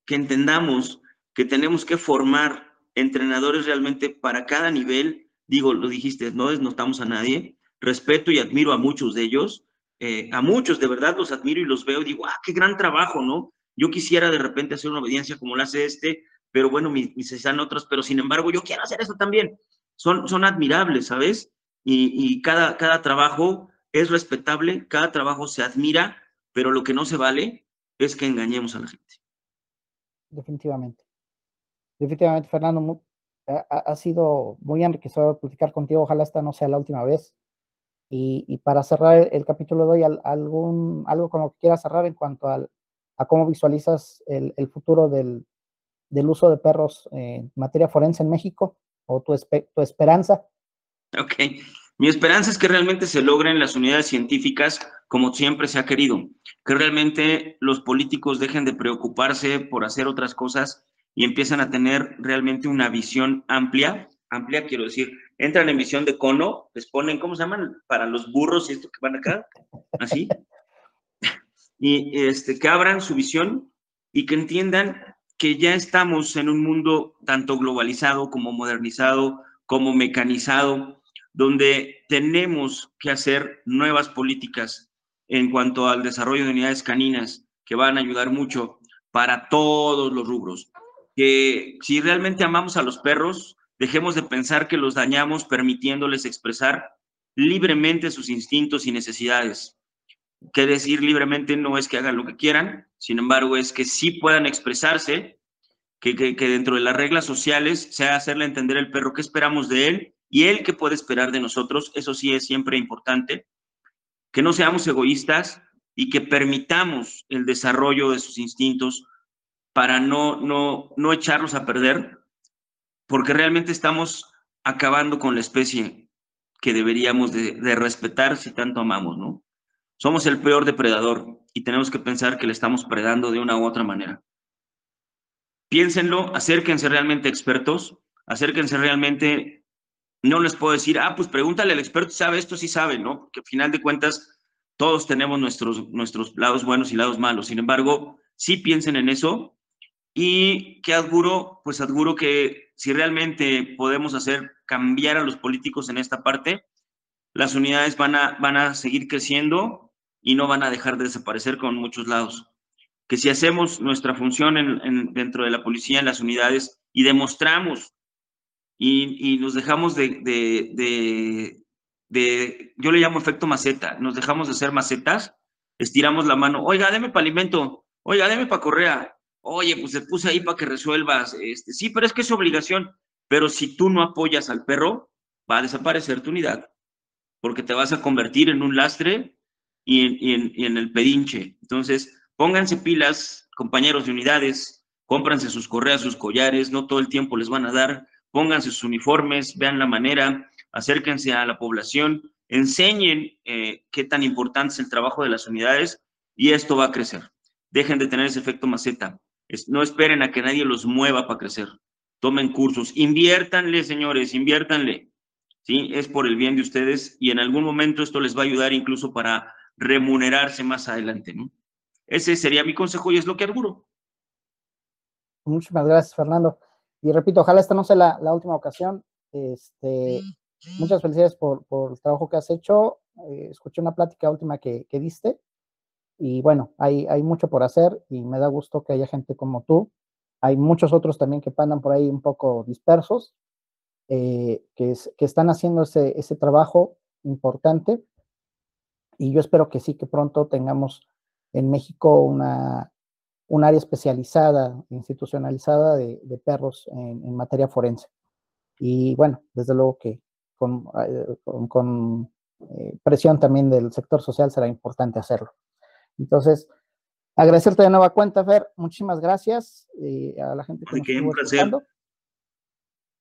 Speaker 3: Que entendamos que tenemos que formar entrenadores realmente para cada nivel. Digo, lo dijiste, no desnotamos a nadie. Respeto y admiro a muchos de ellos. Eh, a muchos, de verdad, los admiro y los veo. Digo, ah, qué gran trabajo, ¿no? Yo quisiera de repente hacer una obediencia como la hace este, pero bueno, mis, mis están otros, pero sin embargo, yo quiero hacer eso también. Son, son admirables, ¿sabes? Y, y cada, cada trabajo es respetable, cada trabajo se admira, pero lo que no se vale es que engañemos a la gente.
Speaker 2: Definitivamente. Definitivamente, Fernando, ha, sido muy enriquecedor platicar contigo. Ojalá esta no sea la última vez. Y, para cerrar el, capítulo de hoy, algún, algo con lo que quieras cerrar en cuanto al, a cómo visualizas el, futuro del, uso de perros en materia forense en México o tu, tu esperanza.
Speaker 3: Ok. Mi esperanza es que realmente se logren las unidades científicas como siempre se ha querido, que realmente los políticos dejen de preocuparse por hacer otras cosas y empiezan a tener realmente una visión amplia, amplia quiero decir, entran en visión de cono, les ponen, ¿cómo se llaman? Para los burros y esto que van acá, así, y este, que abran su visión y que entiendan que ya estamos en un mundo tanto globalizado como modernizado, como mecanizado, donde tenemos que hacer nuevas políticas en cuanto al desarrollo de unidades caninas que van a ayudar mucho para todos los rubros que si realmente amamos a los perros, dejemos de pensar que los dañamos permitiéndoles expresar libremente sus instintos y necesidades. Que decir libremente no es que hagan lo que quieran, sin embargo es que sí puedan expresarse, que, que, dentro de las reglas sociales sea hacerle entender al perro qué esperamos de él y él qué puede esperar de nosotros, eso sí es siempre importante, que no seamos egoístas y que permitamos el desarrollo de sus instintos para no, no, no echarlos a perder, porque realmente estamos acabando con la especie que deberíamos de, respetar si tanto amamos, ¿no? Somos el peor depredador y tenemos que pensar que le estamos predando de una u otra manera. Piénsenlo, acérquense realmente expertos, acérquense realmente, no les puedo decir, ah, pues pregúntale al experto, sabe esto, sí sabe, ¿no? Porque al final de cuentas todos tenemos nuestros, nuestros lados buenos y lados malos. Sin embargo, sí piensen en eso y que adjuro, pues adjuro que si realmente podemos hacer cambiar a los políticos en esta parte, las unidades van a, van a seguir creciendo y no van a dejar de desaparecer con muchos lados. Que si hacemos nuestra función en, dentro de la policía, en las unidades, y demostramos y, nos dejamos de, de, de, yo le llamo efecto maceta, nos dejamos de ser macetas, estiramos la mano, oiga, deme para alimento, oiga, deme para correa, oye, pues se puse ahí para que resuelvas, este, sí, pero es que es obligación, pero si tú no apoyas al perro, va a desaparecer tu unidad, porque te vas a convertir en un lastre y en, el pedinche. Entonces, pónganse pilas, compañeros de unidades, cómpranse sus correas, sus collares, no todo el tiempo les van a dar, pónganse sus uniformes, vean la manera, acérquense a la población, enseñen eh, qué tan importante es el trabajo de las unidades y esto va a crecer. Dejen de tener ese efecto maceta no esperen a que nadie los mueva para crecer. Tomen cursos, inviértanle, señores, inviértanle. ¿sí? Es por el bien de ustedes y en algún momento esto les va a ayudar incluso para remunerarse más adelante. ¿no? Ese sería mi consejo y es lo que auguro.
Speaker 2: Muchísimas gracias, Fernando. Y repito, ojalá esta no sea la, última ocasión. Este, muchas felicidades por, el trabajo que has hecho. Eh, escuché una plática última que, que diste y bueno, hay, hay mucho por hacer y me da gusto que haya gente como tú. Hay muchos otros también que andan por ahí un poco dispersos, eh, que, que están haciendo ese, ese trabajo importante. Y yo espero que sí, que pronto tengamos en México una, un área especializada, institucionalizada de, de perros en, en, materia forense. Y bueno, desde luego que con, eh, con, con eh, presión también del sector social será importante hacerlo. Entonces, agradecerte de nueva cuenta, Fer. Muchísimas gracias eh, a la gente que nos estuvo escuchando.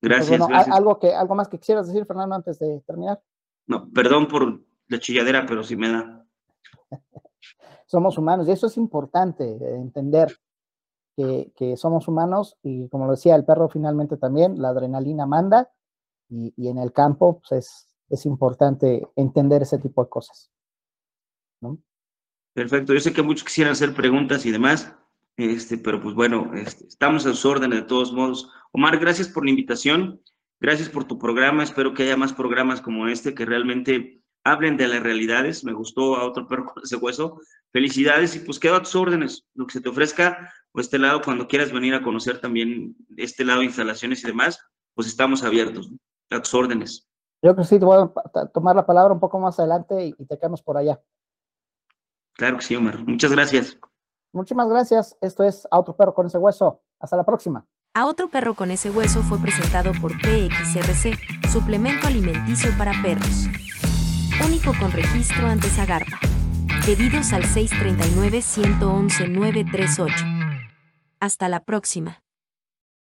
Speaker 3: Gracias,
Speaker 2: Algo, que, ¿Algo más que quisieras decir, Fernando, antes de terminar?
Speaker 3: No, perdón por la chilladera, pero sí me da.
Speaker 2: somos humanos y eso es importante, eh, entender que, que, somos humanos y como decía el perro finalmente también, la adrenalina manda y, y en el campo pues es, es, importante entender ese tipo de cosas. ¿no?
Speaker 3: Perfecto, yo sé que muchos quisieran hacer preguntas y demás, este, pero pues bueno, este, estamos a sus órdenes de todos modos. Omar, gracias por la invitación, gracias por tu programa, espero que haya más programas como este que realmente hablen de las realidades, me gustó a otro perro con ese hueso, felicidades y pues quedo a tus órdenes, lo que se te ofrezca, o este lado, cuando quieras venir a conocer también este lado de instalaciones y demás, pues estamos abiertos, a tus órdenes.
Speaker 2: Yo creo que sí, te voy a tomar la palabra un poco más adelante y, te quedamos por allá.
Speaker 3: Claro que sí, Omar. Muchas gracias.
Speaker 2: Muchísimas gracias. Esto es A Otro Perro con ese hueso. Hasta la próxima.
Speaker 1: A Otro Perro con ese hueso fue presentado por PXRC, suplemento alimenticio para perros. Único con registro ante Zagarpa. Pedidos al 639-111-938. Hasta la próxima.